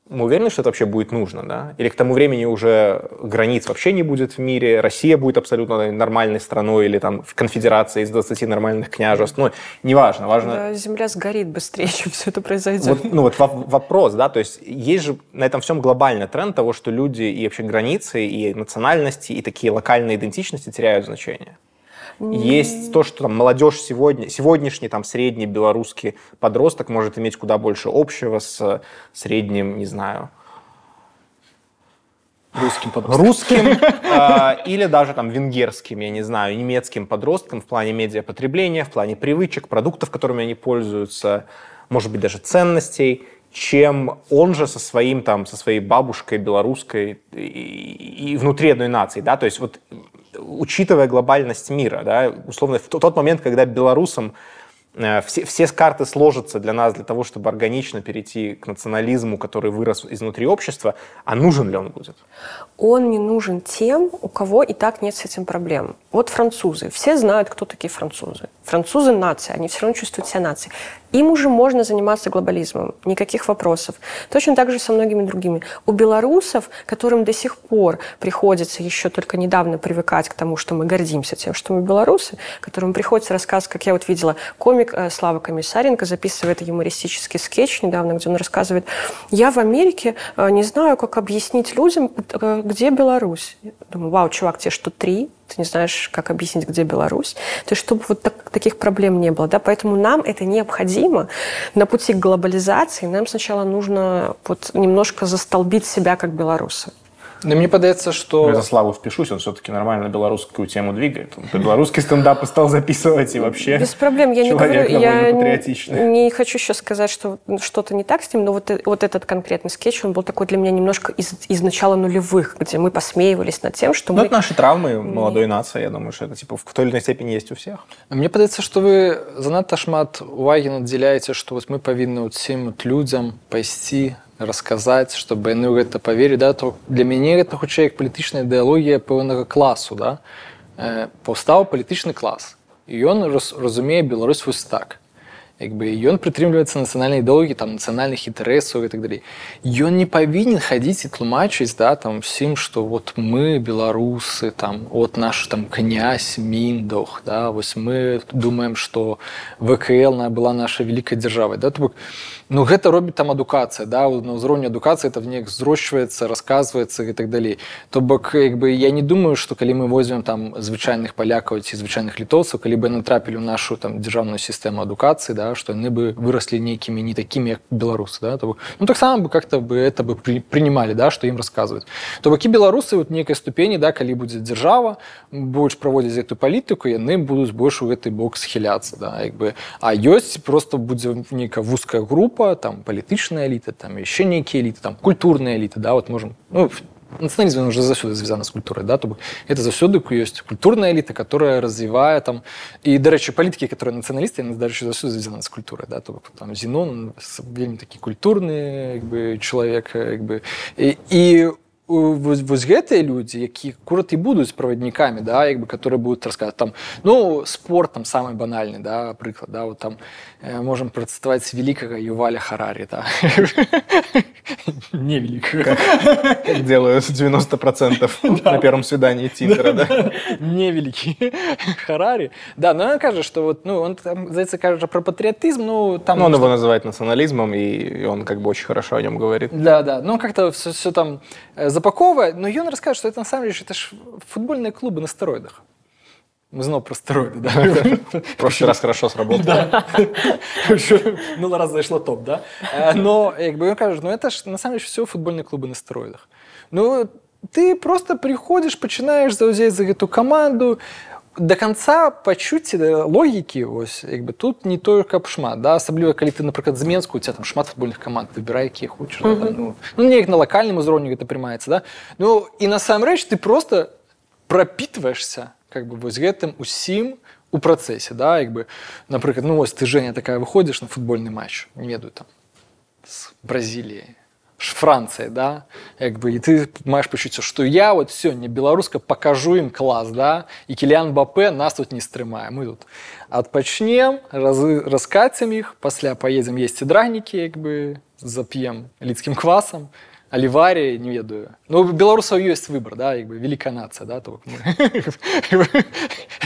мы уверены, что это вообще будет нужно, да? Или к тому времени уже границ вообще не будет в мире, Россия будет абсолютно нормальной страной или там в конфедерации из 20 нормальных княжеств, ну, неважно, важно... Да, земля сгорит быстрее, чем все это произойдет. Вот, ну вот во- вопрос, да, то есть есть же на этом всем глобальный тренд того, что люди и вообще границы, и национальности, и такие локальные идентичности теряют значение. Есть то, что там молодежь сегодня, сегодняшний там средний белорусский подросток может иметь куда больше общего с средним, не знаю, русским подросткам. русским э, или даже там венгерским, я не знаю, немецким подросткам в плане медиапотребления, в плане привычек, продуктов, которыми они пользуются, может быть, даже ценностей, чем он же со своим там, со своей бабушкой белорусской и, и внутри одной нации, да, то есть вот учитывая глобальность мира, да, условно в тот- момент, когда белорусам все, все карты сложатся для нас, для того, чтобы органично перейти к национализму, который вырос изнутри общества, а нужен ли он будет? он не нужен тем, у кого и так нет с этим проблем. Вот французы. Все знают, кто такие французы. Французы – нация, они все равно чувствуют себя нацией. Им уже можно заниматься глобализмом, никаких вопросов. Точно так же со многими другими. У белорусов, которым до сих пор приходится еще только недавно привыкать к тому, что мы гордимся тем, что мы белорусы, которым приходится рассказывать, как я вот видела, комик комик э, Слава Комиссаренко записывает юмористический скетч недавно, где он рассказывает, я в Америке э, не знаю, как объяснить людям, э, где Беларусь. Думаю, вау, чувак, тебе что, три? Ты не знаешь, как объяснить, где Беларусь? То есть, чтобы вот так- таких проблем не было. Да? Поэтому нам это необходимо. На пути к глобализации нам сначала нужно вот немножко застолбить себя как белорусы. Но мне подается, что... Я за Славу впишусь, он все-таки нормально белорусскую тему двигает. Он белорусский стендап и стал записывать и вообще. Без проблем, я не человек говорю, я довольно патриотичный. не, не хочу сейчас сказать, что что-то не так с ним, но вот, э- вот этот конкретный скетч, он был такой для меня немножко из, из начала нулевых, где мы посмеивались над тем, что Ну, мы... это наши травмы молодой нации. Я думаю, что это типа в той или иной степени есть у всех. Мне падаецца што вы занадта шмат увагі надзяляеце што вось мы павінны ўсім от людзям пайсці расказаць чтобы яны ў гэта паверылі да то для мяне гэта хутчэй як палітычная ідэалогія пэўнага класу да. Э, паўстаў палітычны клас і ён раз, разумее Беларусь вось так як бы ён прытрымліваецца нацыянальнай ідэологіі там нацыянальных інтарэсаў і так далей ён не павінен хадзіць і тлумачыць да там усім што вот мы беларусы там от наш там князь міндох да вось мы думаем что вКл на была наша вялікая дзяржава да бок ну гэта робіць там адукацыя да на ўзроўню адукацыі это неяк зрошчваецца расказваецца і так далей то бок як бы я не думаю что калі мы возьмем там звычайных палякаў ці звычайных літоўцаў калі бы натрапілі ў нашу там дзяржаўную сістэму адукацыі да што яны бы выраслі нейкімі не такімі як беларусы да то бок, ну таксама бы как-то бы это бы при, принимали да што ім расказваюць то бакі беларусы вот нейкай ступені да калі будзе дзяржава больш праводзіць гэтую палітыку яны будуць больш у гэты бок схіляцца да як бы а ёсць просто будзе нейкая вузкая група там палітычная эліта там яшчэ нейкія эліты там культурная эліта да вот можем ну, нацыяналізм уже заўсёды звязана з культурай да то бок это заўсёды ёсць культурная эліта которая развівае там і дарэчы палітыкі которые нацыяналісты яны дарэчы заўсёды звязаны з культурай да то бок там зенон вельмі такі культурны як бы чалавек як бы і, і вось, вось гэтыя людзі які акурат і будуць праваднікамі да як бы которые будут рассказывать там ну спорт там самый банальны да прыклад да вот там э, можем працаваць великкага юваля харарі да невеликага Как делают 90% на первом свидании Тиндера, да? невеликий Харари. Да, но он кажет, что вот, ну, он там, здаецца, кажа про патриотизм, ну, там... Ну, он что- его называет национализмом, и он как бы очень хорошо о нем говорит. Да, да, ну как-то все, все там э, запаковывает, но он расскажет, что это на самом деле это ж футбольные клубы на стероидах. Мы снова про стероиды, да. В прошлый раз хорошо сработало. Ну, раз зайшло топ, да? Э, Но, как бы он кажет, ну это ж на самом деле все футбольные клубы на стероидах. Ну, ты просто приходишь, починаешь заузять за эту команду, до конца пачуцці логікі ось як бы тут не тое каб шмат да асабліва калі ты напрыклад з менску у тебя там шмат футбольных команд выбірай якія хочаш mm -hmm. ну, ну неяк на лакальным узроўню гэта прымаецца да ну і насамрэч ты просто пропитваешься как бы вось гэтым усім у працэсе да як бы напрыклад ну вось ты Женя такая выходзіш на футбольны матч не ведаю там з Бразіліяй Ш- Франция, да, як бы, і ты маеш пачуццё, што я вот сёння беларуска покажу ім клас, да, і Кіліан Бапе нас тут не стрымае. Мы тут адпачнем, разы, раскацем іх, пасля паедзем есці дранікі, як бы зап'ем лідскім квасам, аліварі, не ведаю. Ну, у беларусаў ёсць выбар, да, як бы великая нацыя, да, то бок мы.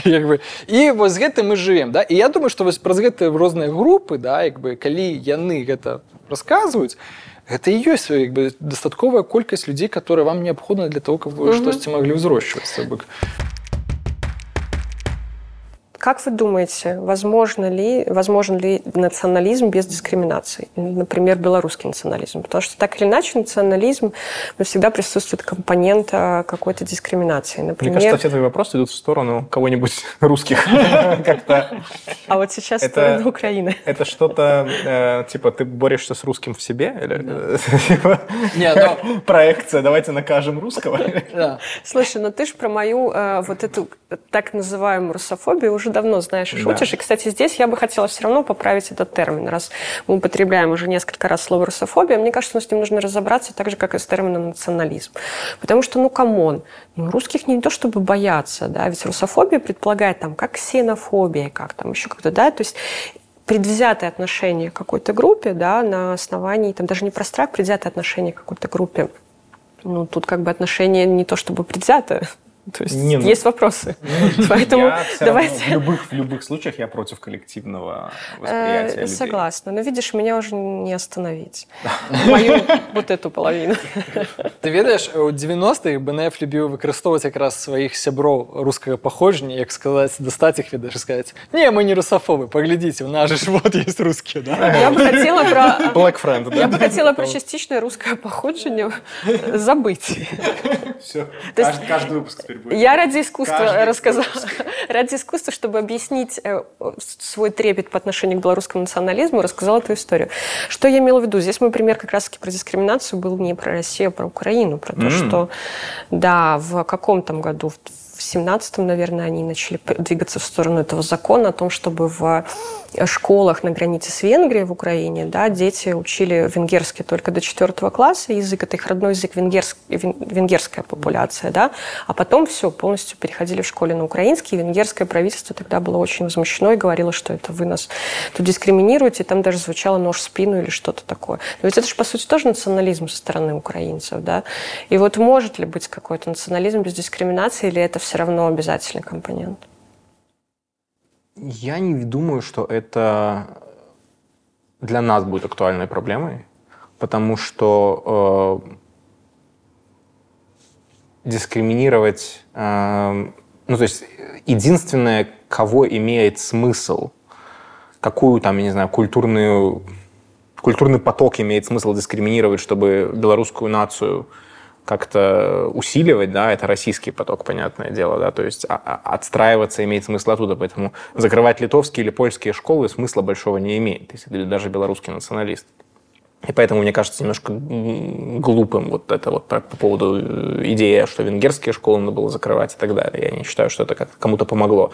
як бы. І вось з гэтым мы жывем, да. І я думаю, што вось праз гэтыя розныя групы, да, як бы, калі яны гэта расказваюць, гэта і ёсць як бы дастатковая колькасць людзей которые вам неабходна для того каб вы штосьці маглі ўзрошчваць бок как вы думаете, возможно ли, возможен ли национализм без дискриминации? Например, белорусский национализм. Потому что так или иначе национализм всегда присутствует компонента какой-то дискриминации. Мне Например, кажется, все твои вопросы идут в сторону кого-нибудь русских. Как-то а вот сейчас это- сторону Украины. это что-то, э, типа, ты борешься с русским в себе? Или, типа, Не, ну- Проекция, давайте накажем русского. Слушай, ну ты же про мою э, вот эту так называемую русофобию уже давно знаешь и Да. шутишь. И, кстати, здесь я бы хотела все равно поправить этот термин. Раз мы употребляем уже несколько раз слово русофобия, мне кажется, что с ним нужно разобраться так же, как и с термином национализм. Потому что, ну, come on, ну, русских не то чтобы боятся, да, ведь русофобия предполагает там как ксенофобия, как там еще как-то, да, то есть предвзятое отношение к какой-то группе, да, на основании, там даже не про страх, предвзятое отношение к какой-то группе. Ну, тут как бы отношение не то чтобы предвзятое, То есть Не, ну- есть вопросы. Поэтому Я всё равно давайте... в любых, в любых случаях я против коллективного восприятия Э, людей. Согласна. Но видишь, меня уже не остановить. Мою вот эту половину. Ты ведаеш у 90-х БНФ любіў выкарыстоўваць якраз сваіх сяброў рускага паходжання як сказаць дастаць іх ведаеш і сказаць не мы не русафобы паглядзіце у нас же ж вот есть рускія да? Я бы хотела про... Black Friend, да? Я бы хотела про частичное русское походжение забыть. Все. То есть- Каждый выпуск теперь будет. Я ради искусства рассказала. Ради искусства, чтобы объяснить э, свой трепет по отношению к белорусскому национализму, рассказала эту историю. Что я имела в виду? Здесь мой пример как раз-таки про дискриминацию был не про Россию, а про Украину. Про то, что, да, в каком там году, в в 17-м, наверное, они начали двигаться в сторону этого закона о том, чтобы в школах на границе с Венгрией в Украине да, дети учили венгерский только до 4 класса, язык это их родной язык, венгерск- вен- венгерская популяция, да, а потом все, полностью переходили в школе на украинский, и венгерское правительство тогда было очень возмущено и говорило, что это вы нас тут дискриминируете, и там даже звучало нож в спину или что-то такое. Но ведь это же, по сути, тоже национализм со стороны украинцев, да, и вот может ли быть какой-то национализм без дискриминации, или это все равно обязательный компонент? Я не думаю, что это для нас будет актуальной проблемой, потому что э, дискриминировать, э, ну то есть единственное, кого имеет смысл, какую там, я не знаю, культурную, культурный поток имеет смысл дискриминировать, чтобы белорусскую нацию как-то усиливать, да, это российский поток, понятное дело, да, то есть а- а- отстраиваться имеет смысл оттуда, поэтому закрывать литовские или польские школы смысла большого не имеет, если ты даже белорусский националист. И поэтому, мне кажется, немножко глупым вот это вот по по поводу э, идеи, что венгерские школы надо было закрывать и так далее. Я не считаю, что это как кому-то помогло.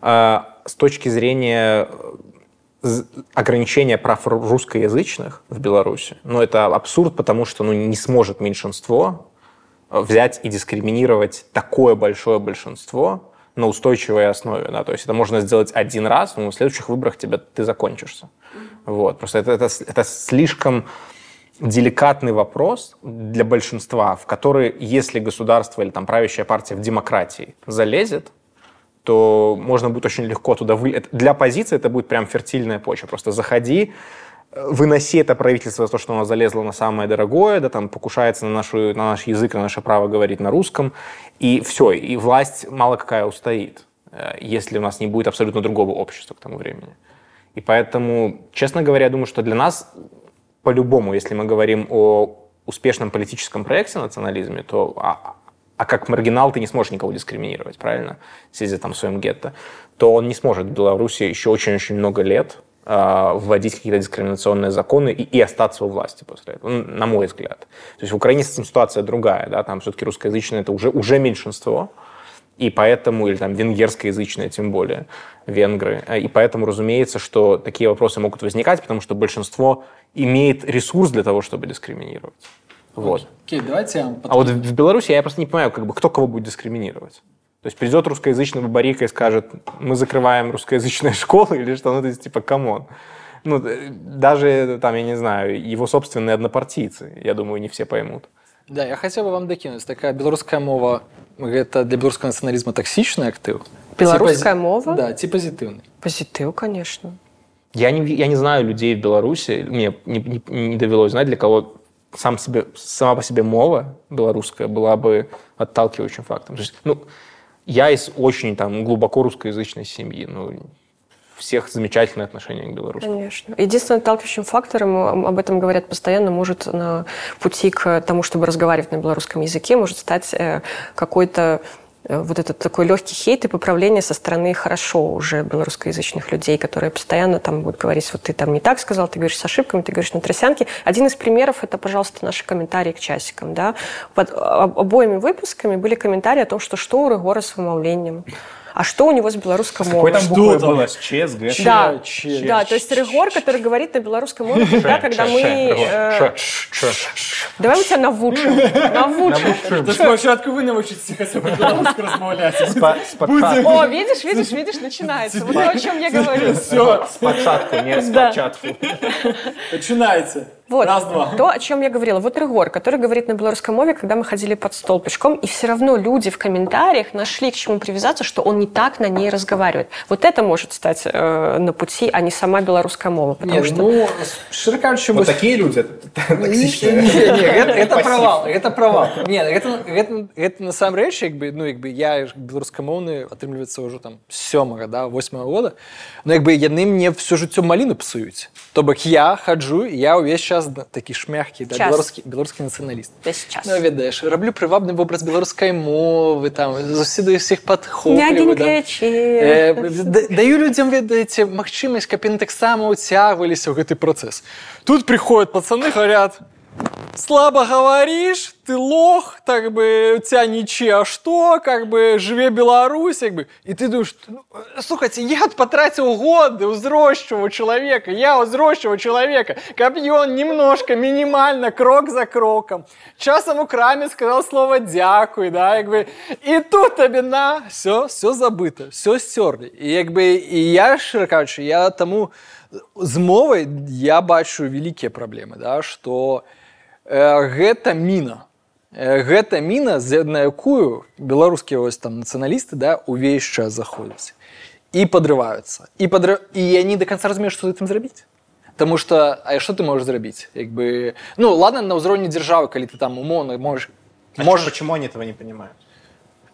А с точки зрения ограничения прав ру- русскоязычных в Беларуси, ну, это абсурд, потому что ну, не сможет меньшинство э, взять и дискриминировать такое большое большинство на устойчивой основе. Да? То есть это можно сделать один раз, но в следующих выборах тебя, ты закончишься. Вот. Просто это, это, это слишком деликатный вопрос для большинства, в который, если государство или там правящая партия в демократии залезет, то можно будет очень легко туда вы... это- Для оппозиции это будет прям фертильная почва. Просто заходи, э, выноси это правительство за то, что оно залезло на самое дорогое, да, там покушается на, нашу, на наш язык, на наше право говорить на русском, и все, и власть мало какая устоит, э, если у нас не будет абсолютно другого общества к тому времени. И поэтому, честно говоря, я думаю, что для нас по-любому, если мы говорим о успешном политическом проекте национализме, то а, как маргинал ты не сможешь никого дискриминировать, правильно, сидя там в своем гетто, то он не сможет в Беларуси еще очень-очень много лет а, вводить какие-то дискриминационные законы и, и остаться у власти после этого, ну, на мой взгляд. То есть в Украине с этим ситуация другая, да, там все-таки русскоязычное это уже, уже меньшинство, и поэтому, или там венгерскоязычные тем более, венгры. И поэтому, разумеется, что такие вопросы могут возникать, потому что большинство имеет ресурс для того, чтобы дискриминировать. Вот. Окей, давайте я вам А вот в в Беларуси я просто не понимаю, как бы, кто кого будет дискриминировать. То есть придет русскоязычный бабарика и скажет, мы закрываем русскоязычные школы или что, ну, то есть, типа, камон. Ну, э, даже, там, я не знаю, его собственные однопартийцы, я думаю, не все поймут. Да, я хотел бы вам дакінуць такая беларуская мова гэта для беларускага нацыяналізма таксічны актыў Беларуская Ці пази- мова? да ці пазітыўны Позитив, конечно. Я не, ви- я не знаю людей в Беларуси, мне не, не- не довелось знать, для кого сам себе, сама по себе мова белорусская была бы отталкивающим фактом. То есть, ну, я из очень там глубоко русскоязычной семьи, ну, всех замечательное отношение к белорусам. Конечно. Единственным отталкивающим фактором, об этом говорят постоянно, может на пути к тому, чтобы разговаривать на белорусском языке, может стать э, какой-то вот этот такой легкий хейт и поправление со стороны хорошо уже белорусскоязычных людей, которые постоянно там будут говорить, вот ты там не так сказал, ты говоришь с ошибками, ты говоришь на тросянке. Один из примеров – это, пожалуйста, наши комментарии к часикам. Да? Под об- обоими выпусками были комментарии о том, что что у Рыгора с вымовлением, а что у него с белорусской Какой мовой. там Что буквы там? было? С Ч, с Г? Да, да, то есть Рыгор, который говорит на белорусском мове, тогда, когда мы... э, Давай мы тебя навучим. Навучим. Та спачатку вы б беларуску размаўляць О, видишь, видишь, видишь, начинается. Вот то, о чем я говорю. все Спочатку, не Да. спочатку. пачынаецца Вот, Раз-два. то, о чем я говорила. Вот Рыгор, который говорит на белорусском мове, когда мы ходили под стол пешком, и все равно люди в комментариях нашли к чему привязаться, что он не так на ней разговаривает. Вот это может стать э, на пути, а не сама белорусская мова. Потому Нет, что... ну, широко кажучи, Вот вось- такие люди, это Не, токсичные. не, не, гэта, гэта Пасіў. правал гэта правал не гэта, гэта, гэта насамрэч як бы ну як бы я ж беларускамоўны атрымліваецца ўжо там сёмага да восьмого года но як бы яны мне все жыццё маліну псуюць то бок я хаджу і я ўвесь час да, такі шмягкі да, Час. беларускі беларускі нацыяналіст час. Ну, ведаеш раблю прывабны вобраз беларускай мовы там заўсёды ўсіх Мягенькая да. Э, да- даю людям ведаеце магчымасць каб яны таксама уцягваліся ў гэты працэс тут приходят пацаны говорят слабо говоришь ты лох так бы у тебя ничего а что как бы живе Беларусь как бы. И ты думаешь ну, э, слухайте я потратил годы узрощивого человека я узрощивого человека каб ён немножко минимально крок за кроком. Часам у краме сказал слово дякуй да как бы. И тут тебе на все все забыто все стерли. И как бы и я кажучы я тому з мовай я бачу вялікія праблемы да что э, гэта міна. Гэта міна з- на якую беларускія вось там нацыяналісты да увесь час заходзяць. І подрываюцца і подры... і они до конца разумеюць што гэтым зрабіць. Таму что а что ты можешь зрабіць? Як бы ну ладно на ўзроўні дзяржавы калі ты там умоўна можешь А можешь Почему они этого не понимают?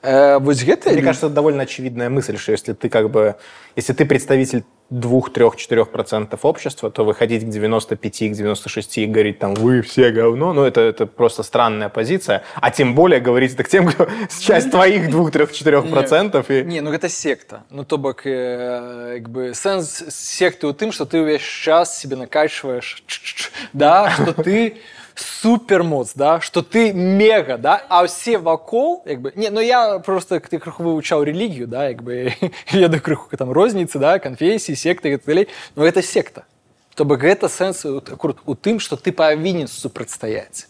Э, вось гэта Мне кажется, это довольно очевидная мысль, что если ты как бы, если ты представитель двух, трех, четырех процентов общества, то выходить к 95, к 96 и говорить там, вы все говно, ну это, это просто странная позиция. А тем более говорить это к тем, кто часть твоих двух, трех, четырех процентов. И... Не, ну гэта секта. Ну то бок э, як бы сэнс секты ў тым, што ты ўвесь час себе накачваеш, чш-чш, да, што ты супермоц, да, што ты мега, да, а ўсе вакол, як бы, не, ну я просто ты крыху вывучаў рэлігію, да, як бы ведаю крыху там розніцы, да, канфесіі, секты і так далей, но гэта секта. То бок гэта сэнс у, акурат у тым, што ты павінен супрацьстаяць.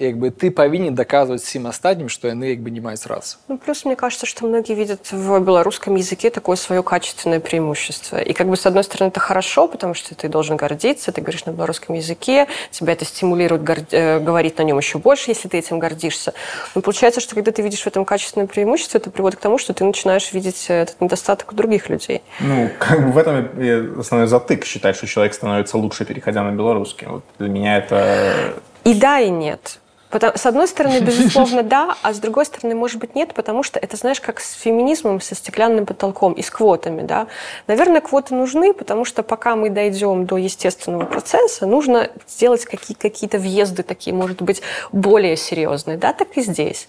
Як бы ты павінен даказваць всім астатнім, што яны як бы не маюць рацыю. Ну, плюс мне кажется, что многие видят в белорусском языке такое свое качественное преимущество. И как бы с одной стороны это хорошо, потому что ты должен гордиться, ты говоришь на белорусском языке, тебя это стимулирует гор- э, говорить на нем еще больше, если ты этим гордишься. Но получается, что когда ты видишь в этом качественное преимущество, это приводит к тому, что ты начинаешь видеть э, этот недостаток у других людей. Ну, как бы в этом и основной затык считать, что человек становится лучше, переходя на белорусский. Вот для меня это... И да, и нет. Потому- с одной стороны, безусловно, да, а с другой стороны, может быть, нет, потому что это, знаешь, как с феминизмом, со стеклянным потолком и с квотами, да. Наверное, квоты нужны, потому что пока мы дойдем до естественного процесса, нужно сделать какие- какие-то въезды такие, может быть, более серьезные, да, так и здесь.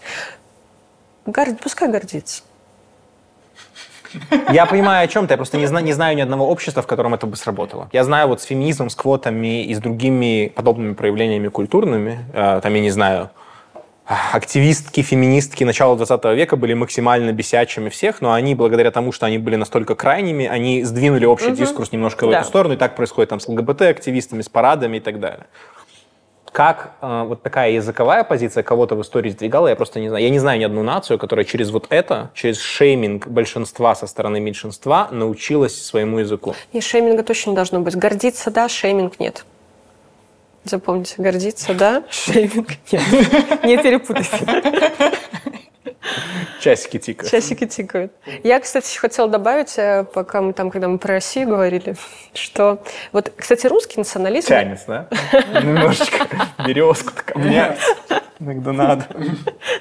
Гор- Пускай гордится. Я понимаю, о чем ты. Я просто не знаю, не знаю ни одного общества, в котором это бы сработало. Я знаю вот с феминизмом, с квотами и с другими подобными проявлениями культурными, э, там, я не знаю, активистки, феминистки начала 20 века были максимально бесячими всех, но они, благодаря тому, что они были настолько крайними, они сдвинули общий дискурс немножко в Да. эту сторону, и так происходит там с ЛГБТ-активистами, с парадами и так далее. Как э, вот такая языковая позиция кого-то в истории сдвигала, я просто не знаю. Я не знаю ни одну нацию, которая через вот это, через шейминг большинства со стороны меньшинства научилась своему языку. И шейминга точно должно быть. Гордиться, да, шейминг нет. Запомните, гордиться, да, шейминг нет. Не перепутайте. Часики тикают. Часики тикают. Я, кстати, хотела добавить, э, пока мы там, когда мы про Россию говорили, что вот, кстати, русский национализм... Тянет, да? Немножечко березку мне. Иногда надо.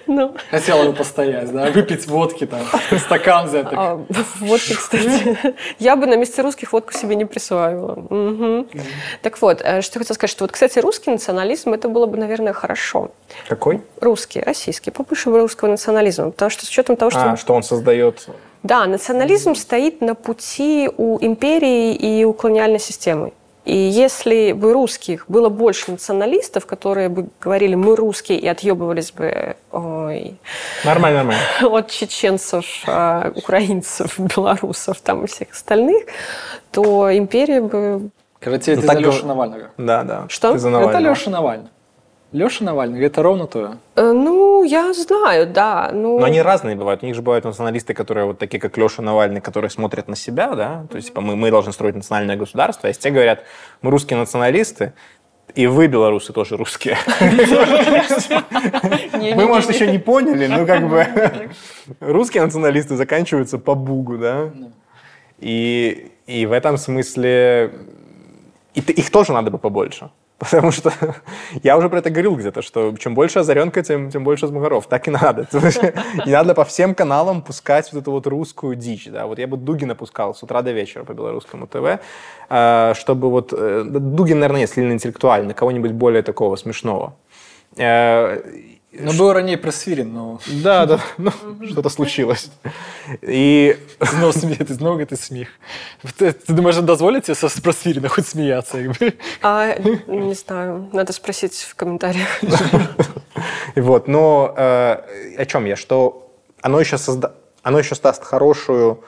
Ну, Хотела бы постоять, да, выпить водки там, стакан взять. а, водки, кстати. Я бы на месте русских водку себе не присваивала. Мгм. Так вот, э, что хотела сказать, что вот, кстати, русский национализм, это было бы, наверное, хорошо. Какой? Русский, российский, побольше бы русского национализма, потому что с учетом того, что... А, что он создает... Да, национализм стоит на пути у империи и у колониальной системы. И если бы русских было больше националистов, которые бы говорили «мы русские» и отъебывались бы ой, Нормально, нормально. от чеченцев, а, украинцев, белорусов там и всех остальных, то империя бы... Короче, Ну, ты так за Лешу Навального. Да, да. Что? Ты за Это Навального. Леша Навальный. Это ровно то. Э, Ну, я знаю, да. Ну, Но они разные бывают. У них же бывают националисты, которые вот такие, как Леша Навальный, которые смотрят на себя, да, то есть типа, мы, мы должны строить национальное государство, а если те говорят, мы русские националисты, И вы, белорусы, тоже русские. Вы, может, еще не поняли, но как бы русские националисты заканчиваются по бугу, да? И, и в этом смысле их тоже надо бы побольше. Потому что я уже про это говорил где-то, что чем больше озаренка, тем, тем больше змугаров. Так и надо. Есть Не надо по всем каналам пускать вот эту вот русскую дичь. Да? Вот я бы Дугина пускал с утра до вечера по белорусскому ТВ, э, чтобы вот... э, Дугин, наверное, нет, сильно интеллектуальный, кого-нибудь более такого смешного. Ну, был ранее просвирен, но Да, да, ну, что-то случилось. И знову смех, ты знову это смех. Ты, ты думаешь, он дозволит тебе со просвирена хоть смеяться? А, не знаю, надо спросить в комментариях. Вот, но э, о чем я? Что оно еще, созда... оно еще создаст хорошую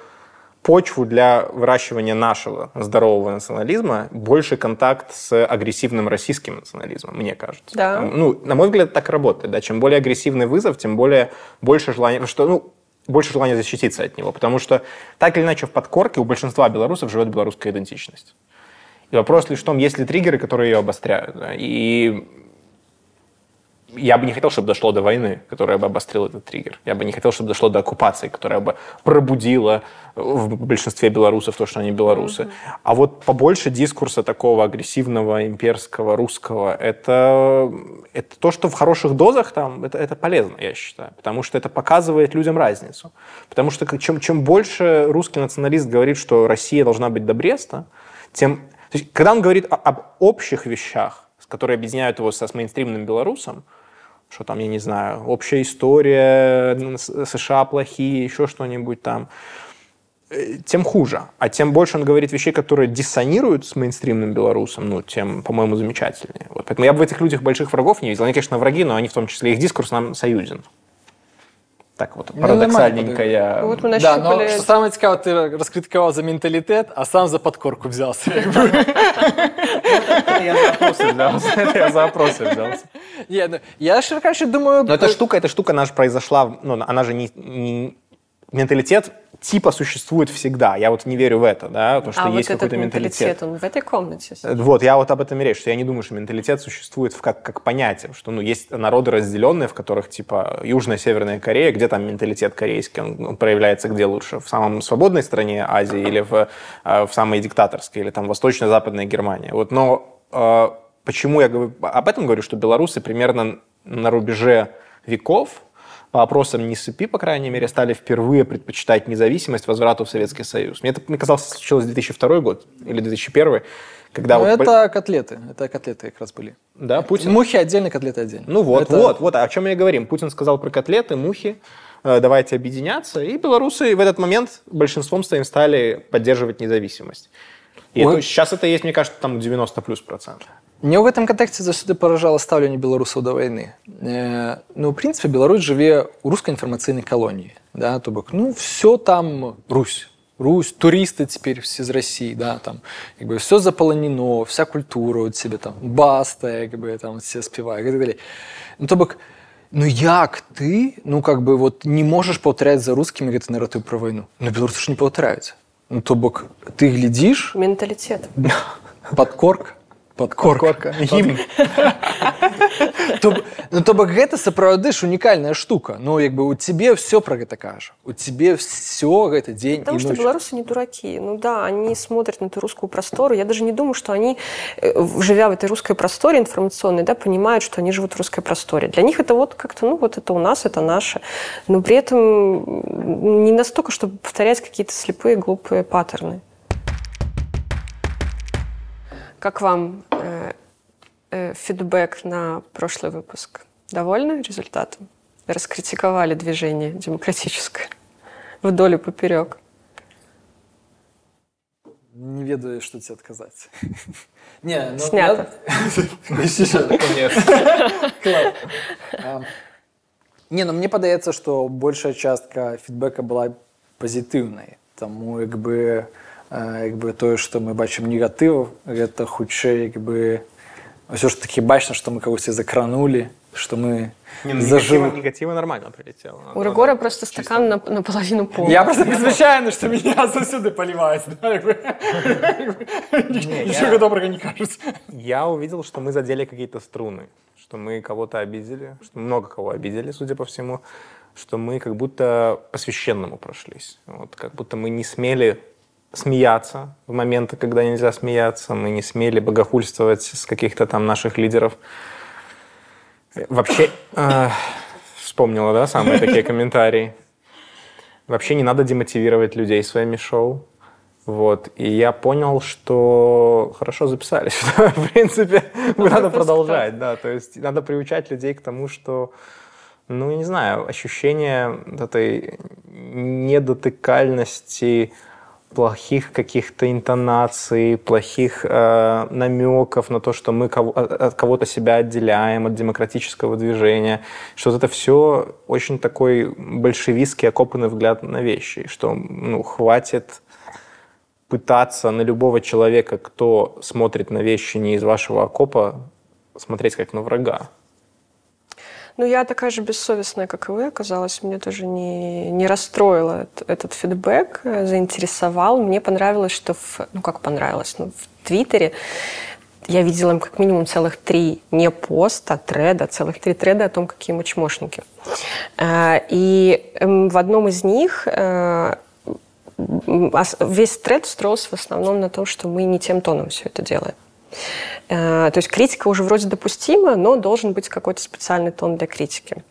почву для выращивания нашего здорового национализма, больше контакт с агрессивным российским национализмом, мне кажется. Да. Ну, на мой взгляд, так работает. Да? Чем более агрессивный вызов, тем более больше желания, что, ну, больше желания защититься от него. Потому что так или иначе в подкорке у большинства белорусов живет белорусская идентичность. И вопрос лишь в том, есть ли триггеры, которые ее обостряют. да. И я бы не хотел, чтобы дошло до войны, которая бы обострила этот триггер. Я бы не хотел, чтобы дошло до оккупации, которая бы пробудила в большинстве белорусов то, что они белорусы. А вот побольше дискурса такого агрессивного, имперского, русского, это, это то, что в хороших дозах там, это, это полезно, я считаю. Потому что это показывает людям разницу. Потому что чем, чем больше русский националист говорит, что Россия должна быть до Бреста, тем... То есть, когда он говорит о- об общих вещах, которые объединяют его со, с мейнстримным белорусом, что там, я не знаю, общая история, США плохие, еще что-нибудь там, э, тем хуже. А тем больше он говорит вещей, которые диссонируют с мейнстримным белорусом, ну, тем, по-моему, замечательнее. Вот. Поэтому я бы в этих людях больших врагов не видел. Они, конечно, враги, но они в том числе, их дискурс нам союзен. Так вот, Ну, парадоксальненько нормально, я... Вот мы Да, но нащупали... що саме цікаво, ти розкритикував за менталітет, а сам за подкорку взявся. якби. Это я за опросы взялся. Это я за опросы взялся. Ні, ну, я, щиро кажучи, думаю... Но эта штука, эта штука, она же произошла, ну, она же не, не- менталитет типа существует всегда. Я вот не верю в это, да, то, что а есть вот какой-то менталитет, менталитет. он в этой комнате. сидит. Вот, я вот об этом и речь, что я не думаю, что менталитет существует в как, как понятие, что ну, есть народы разделенные, в которых типа Южная, Северная Корея, где там менталитет корейский, он, он проявляется где лучше? В самом свободной стране Азии или в, э, в самой диктаторской, или там Восточно-Западная Германия. Вот, но э, почему я об этом говорю, что белорусы примерно на рубеже веков по опросам НИСПИ, по крайней мере, стали впервые предпочитать независимость возврату в Советский Союз. Мне это, мне казалось, случилось 2002 год или 2001, когда Ну, вот... это котлеты. Это котлеты как раз были. Да, Путин. Мухи отдельно, котлеты отдельно. Ну вот, Это- вот, вот, о чем и говорим. Путин сказал про котлеты, мухи, э, давайте объединяться. И белорусы в этот момент большинством своим стали поддерживать независимость. И Ой. это- сейчас это есть, мне кажется, там 90 плюс процентов. Мне в этом контексте заўсёды паражала стаўленне беларусаў да вайны э, ну у прынцыпе Беларусь жыве у рускай інфармацыйнай калоніі да то бок ну все там Русь Русь турысты теперь все з России да там как бы все заполонено вся культура у тебе там баста как бы там все спевают и так далее ну то бок ну як ты ну как бы вот не можешь паўтаряць за рускімі гэты наратыў про вайну ну беларусы ж не паўтараюць ну то бок ты глядзіш Менталитет подкорка подкорка Гімн. то, б- ну то бок гэта сапраўды ж унікальная штука ну як бы у тебе все про гэта кажа у тебе все гэта дзень Потому і что ноч белорусы не дураки. Ну да, они смотрят на эту русскую простору. Я даже не думаю, что они, э, живя в этой русской просторе информационной, да, понимают, что они живут в русской просторе. Для них это вот как-то, ну вот это у нас, это наше. Но при этом м, не настолько, чтобы повторять какие-то слепые, глупые паттерны. Как вам э, э, фидбэк на прошлый выпуск? Довольны результатом? Раскритиковали движение демократическое вдоль и поперек. не ведаю что тебе адказаць не ну, Снято. я- Яшчэ ж, наконец. Клас. А, не ну мне падаецца что большая частка фідбэка была пазітыўнай таму як бы э, як бы тое што мы бачым негатыў гэта хутчэй як бы ўсё ж таки бачна што мы кагосьці закранули что мы Не, ну, заживы. негатива, негатива нормально прилетело. У Регора просто стакан на- наполовину полный. Я просто случайно, что меня засюди поливает. да, как бы. Ничего доброго не кажется. Я увидел, что мы задели какие-то струны, что мы кого-то обидели, что мы много кого обидели, судя по всему, что мы как будто по священному прошлись. Вот, как будто мы не смели смеяться в моменты, когда нельзя смеяться, мы не смели богохульствовать с каких-то там наших лидеров. Вообще, э, вспомнила, да, самые такие комментарии. Вообще не надо демотивировать людей своими шоу. Вот. И я понял, что хорошо записались. что, В принципе, надо продолжать. Да, то есть надо приучать людей к тому, что, ну, я не знаю, ощущение этой недотыкальности, плохих каких-то интонаций, плохих э, намеков на то, что мы кого- от от кого-то себя отделяем от демократического движения, что вот это все очень такой большевистский окопанный взгляд на вещи, что ну, хватит пытаться на любого человека, кто смотрит на вещи не из вашего окопа, смотреть как на врага. Ну, я такая же бессовестная, как и вы, оказалось. Мне тоже не, не расстроило эт- этот фидбэк, э, заинтересовал. Мне понравилось, что в... Ну, как понравилось? Ну, в Твиттере я видела им как минимум целых три, не поста, треда, целых три треда о том, какие мы чмошники. Э, И эм, в одном из них э, весь тред строился в основном на том, что мы не тем тоном все это делаем. Э, То есть критика уже вроде допустима, но должен быть какой-то специальный тон для критики.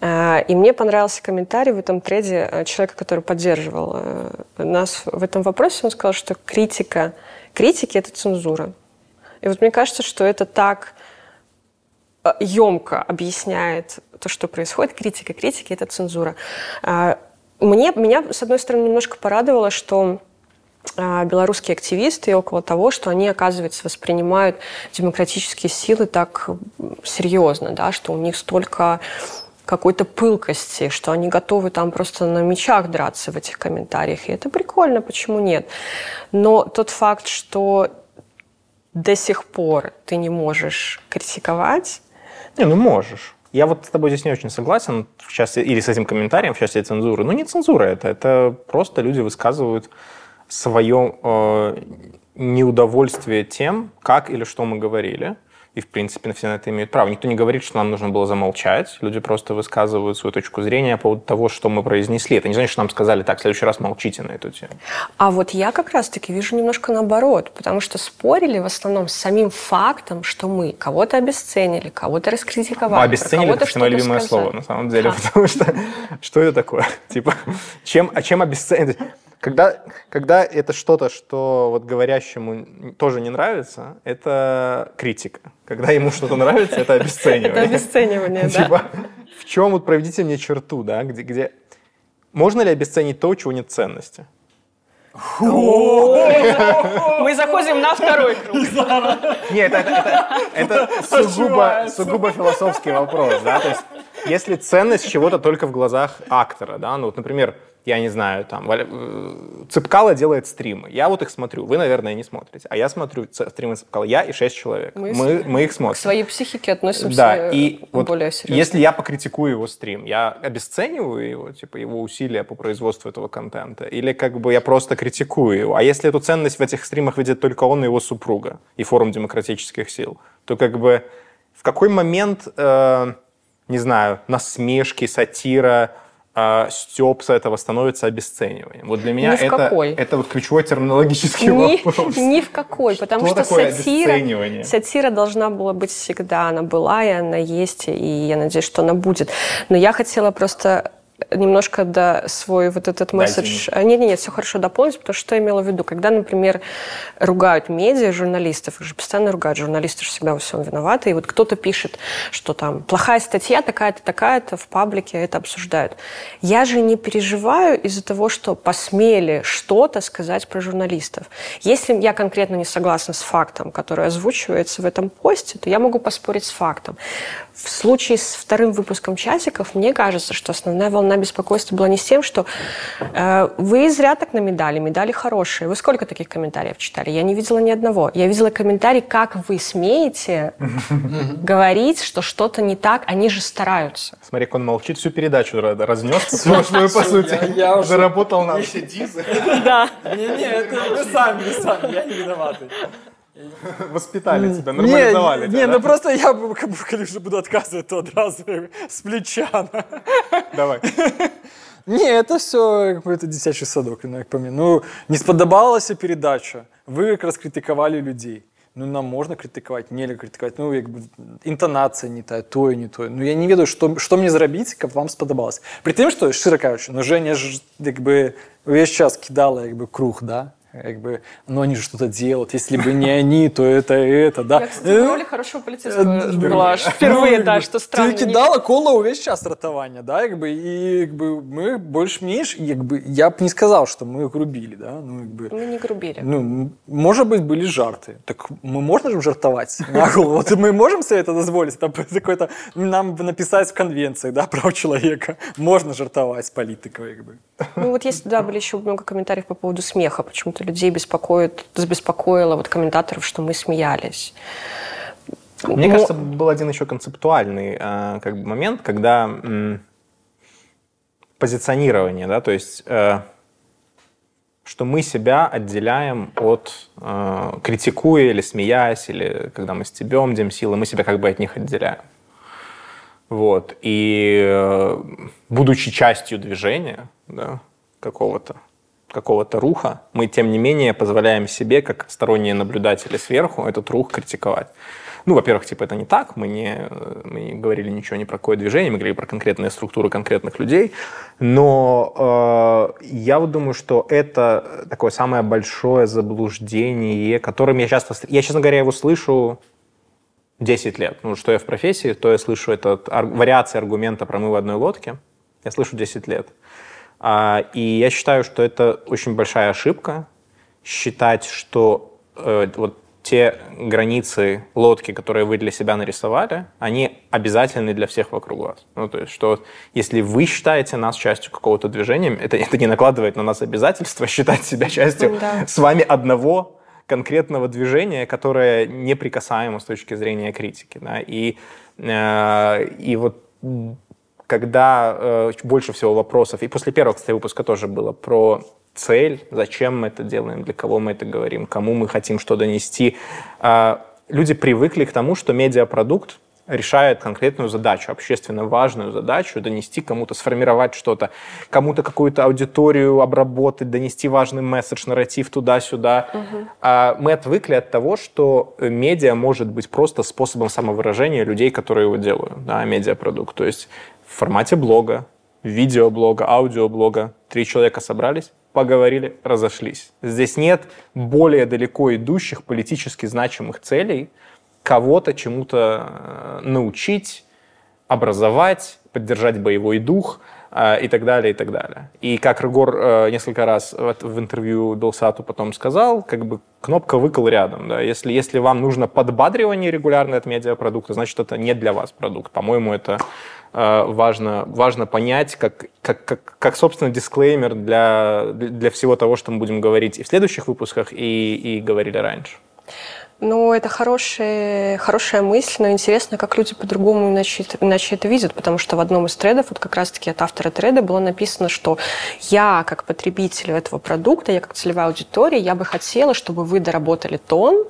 Э, И мне понравился комментарий в этом треде э, человека, который поддерживал нас в этом вопросе. Он сказал, что критика, критики – это цензура. И вот мне кажется, что это так емко объясняет то, что происходит. Критика, критики – это цензура. Мне, меня, с одной стороны, немножко порадовало, что белорусские активисты около того, что они, оказывается, воспринимают демократические силы так серьезно, да, что у них столько какой-то пылкости, что они готовы там просто на мечах драться в этих комментариях. И это прикольно, почему нет? Но тот факт, что до сих пор ты не можешь критиковать, Не, ну можешь. Я вот с тобой здесь не очень согласен в части, или с этим комментарием в части цензуры. Ну, не цензура это, это просто люди высказывают свое э, неудовольствие тем, как или что мы говорили. И, в принципе, все на это имеют право. Никто не говорит, что нам нужно было замолчать. Люди просто высказывают свою точку зрения по поводу того, что мы произнесли. Это не значит, что нам сказали, так, в следующий раз молчите на эту тему. А вот я как раз-таки вижу немножко наоборот, потому что спорили в основном с самим фактом, что мы кого-то обесценили, кого-то раскритиковали. Про обесценили кого-то это мое любимое сказали. слово, на самом деле, А. потому что что это такое? Типа, чем, а чем обесценить? Когда, когда это что-то, что вот говорящему тоже не нравится, это критика. Когда ему что-то нравится, это обесценивание. Это обесценивание, да. Типа, в чем вот проведите мне черту, да, где, где... Можно ли обесценить то, у чего нет ценности? Мы заходим на второй круг. Нет, это, сугубо, сугубо философский вопрос, да, то есть если ценность чего-то только в глазах актора, да, ну вот, например, я не знаю, там, э, Цыпкало делает стримы, я вот их смотрю, вы, наверное, не смотрите, а я смотрю стримы Цыпкала, я и шесть человек, Мы мы, мы их К смотрим. своей психике относимся Да, и вот более серьезно. если я покритикую его стрим, я обесцениваю его, типа его усилия по производству этого контента, или как бы я просто критикую его. А если эту ценность в этих стримах видит только он и его супруга, и форум демократических сил, то как бы в какой момент, э, не знаю, насмешки, сатира, стёб с этого становится обесцениванием? Вот для меня Ни в это, какой. это вот ключевой терминологический ни, вопрос. ни в какой, потому Что что сатира, сатира должна была быть всегда. Она была, и она есть, и я надеюсь, что она будет. Но я хотела просто немножко до свой вот этот месседж... А, Нет, нет, нет, все хорошо дополнить, потому что что я имела в виду? Когда, например, ругают медиа, журналистов, их же постоянно ругают, журналисты же всегда во всем виноваты, и вот кто-то пишет, что там плохая статья такая-то, такая-то, в паблике это обсуждают. Я же не переживаю из-за того, что посмели что-то сказать про журналистов. Если я конкретно не согласна с фактом, который озвучивается в этом посте, то я могу поспорить с фактом. В случае с вторым выпуском «Часиков» мне кажется, что основная волна беспокойства была не с тем, что э, вы зря так на медали, медали хорошие. Вы сколько таких комментариев читали? Я не видела ни одного. Я видела комментарий, как вы смеете говорить, что что-то не так, они же стараются. Смотри, как он молчит, всю передачу ра- разнес прошлую, по сути. я уже- Заработал нам все дизы. Да. Не-не, это вы сами, сами, я не виноватый. Воспитали тебя, Не, нормализовали не, тебя, ну да? просто я, б- как бы, коли уже буду отказывать, то одразу с плеча. Давай. Ні, це все какой-то дитячий садок, ну, як по мені. Ну, не сподобалася передача. Ви якраз критикували людей. Ну, нам можна критикувати, нельзя критикувати. Ну, якби інтонація не та, то і не то. Ну, я не ведаю, що, що мені зробити, щоб вам сподобалось. При тим, що, щиро кажучи, ну, Женя ж, якби, весь час кидала, якби, круг, да? Якби, ну, они же что-то делают. Если бы не они, то это это, да. Я, кстати, в роли хорошего полицейского Э, была аж впервые, да, что странно. Ти кидала коло увесь час ратування, да, якби, і якби, ми більш-менш, якби, я б не сказав, що ми грубили, да, ну, якби, Мы не грубили. ну, м- може бути, були жарти. Так ми можемо ж жартувати на голову? Вот ми можемо себе це дозволити? Там какой-то, нам написати в конвенціях, да, прав чоловіка. Можна жартувати з політикою, якби. Ну вот есть, да, были еще много комментариев по поводу смеха. Почему-то людей беспокоит, забеспокоило вот комментаторов, что мы смеялись. Мне Ну, кажется, был один еще концептуальный э, как бы момент, когда м, позиционирование, да, то есть э, что мы себя отделяем от, э, критикуя или смеясь, или когда мы стебем демсилы, мы себя как бы от них отделяем. Вот. И э, будучи частью движения да, какого-то, какого-то руха, мы, тем не менее, позволяем себе, как сторонние наблюдатели сверху, этот рух критиковать. Ну, во-первых, типа, это не так, мы не, э, мы не говорили ничего ни про какое движение, мы говорили про конкретные структуры конкретных людей, но э, я вот думаю, что это такое самое большое заблуждение, которым я часто... Я, честно говоря, его слышу 10 лет. Ну, что я в профессии, то я слышу этот ар- вариации аргумента про мы в одной лодке. Я слышу 10 лет. А, и я считаю, что это очень большая ошибка считать, что э, вот те границы лодки, которые вы для себя нарисовали, они обязательны для всех вокруг вас. Ну, то есть, что если вы считаете нас частью какого-то движения, это, это не накладывает на нас обязательства считать себя частью Да. с вами одного конкретного движения, которое неприкасаемо с точки зрения критики. Да? И, э, и вот когда э, больше всего вопросов, и после первого, кстати, выпуска тоже было про цель, зачем мы это делаем, для кого мы это говорим, кому мы хотим что донести. А, Люди привыкли к тому, что медиапродукт решает конкретную задачу, общественно важную задачу, донести кому-то, сформировать что-то, кому-то какую-то аудиторию обработать, донести важный месседж, нарратив туда-сюда. А мы отвыкли от того, что э, медиа может быть просто способом самовыражения людей, которые его делают, да, медиапродукт. То есть в формате блога, видеоблога, аудиоблога. Три человека собрались, поговорили, разошлись. Здесь нет более далеко идущих политически значимых целей кого-то чему-то э, научить, образовать, поддержать боевой дух э, и так далее, и так далее. И как Рыгор э, несколько раз в, интервью Белсату потом сказал, как бы кнопка выкол рядом. Да? Если, если вам нужно подбадривание регулярное от медиапродукта, значит, это не для вас продукт. По-моему, это важно, важно понять, как, как, как, как, собственно, дисклеймер для, для всего того, что мы будем говорить и в следующих выпусках, и, и говорили раньше. Ну, это хорошая, хорошая мысль, но интересно, как люди по-другому иначе, иначе это видят, потому что в одном из тредов, вот как раз-таки от автора треда было написано, что я, как потребитель этого продукта, я как целевая аудитория, я бы хотела, чтобы вы доработали тон,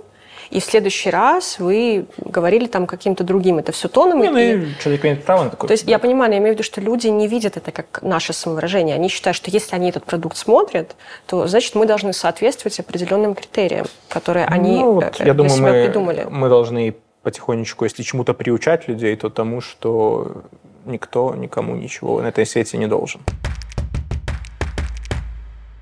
и в следующий раз вы говорили там каким-то другим. Это все тоном. Не, ну, и- и человек имеет право на такое. То есть я понимаю, но я имею в виду, что люди не видят это как наше самовыражение. Они считают, что если они этот продукт смотрят, то значит мы должны соответствовать определенным критериям, которые они Ну, вот, э, я думаю, себя мы, придумали. мы должны потихонечку, если чему-то приучать людей, то тому, что никто никому ничего на этой свете не должен.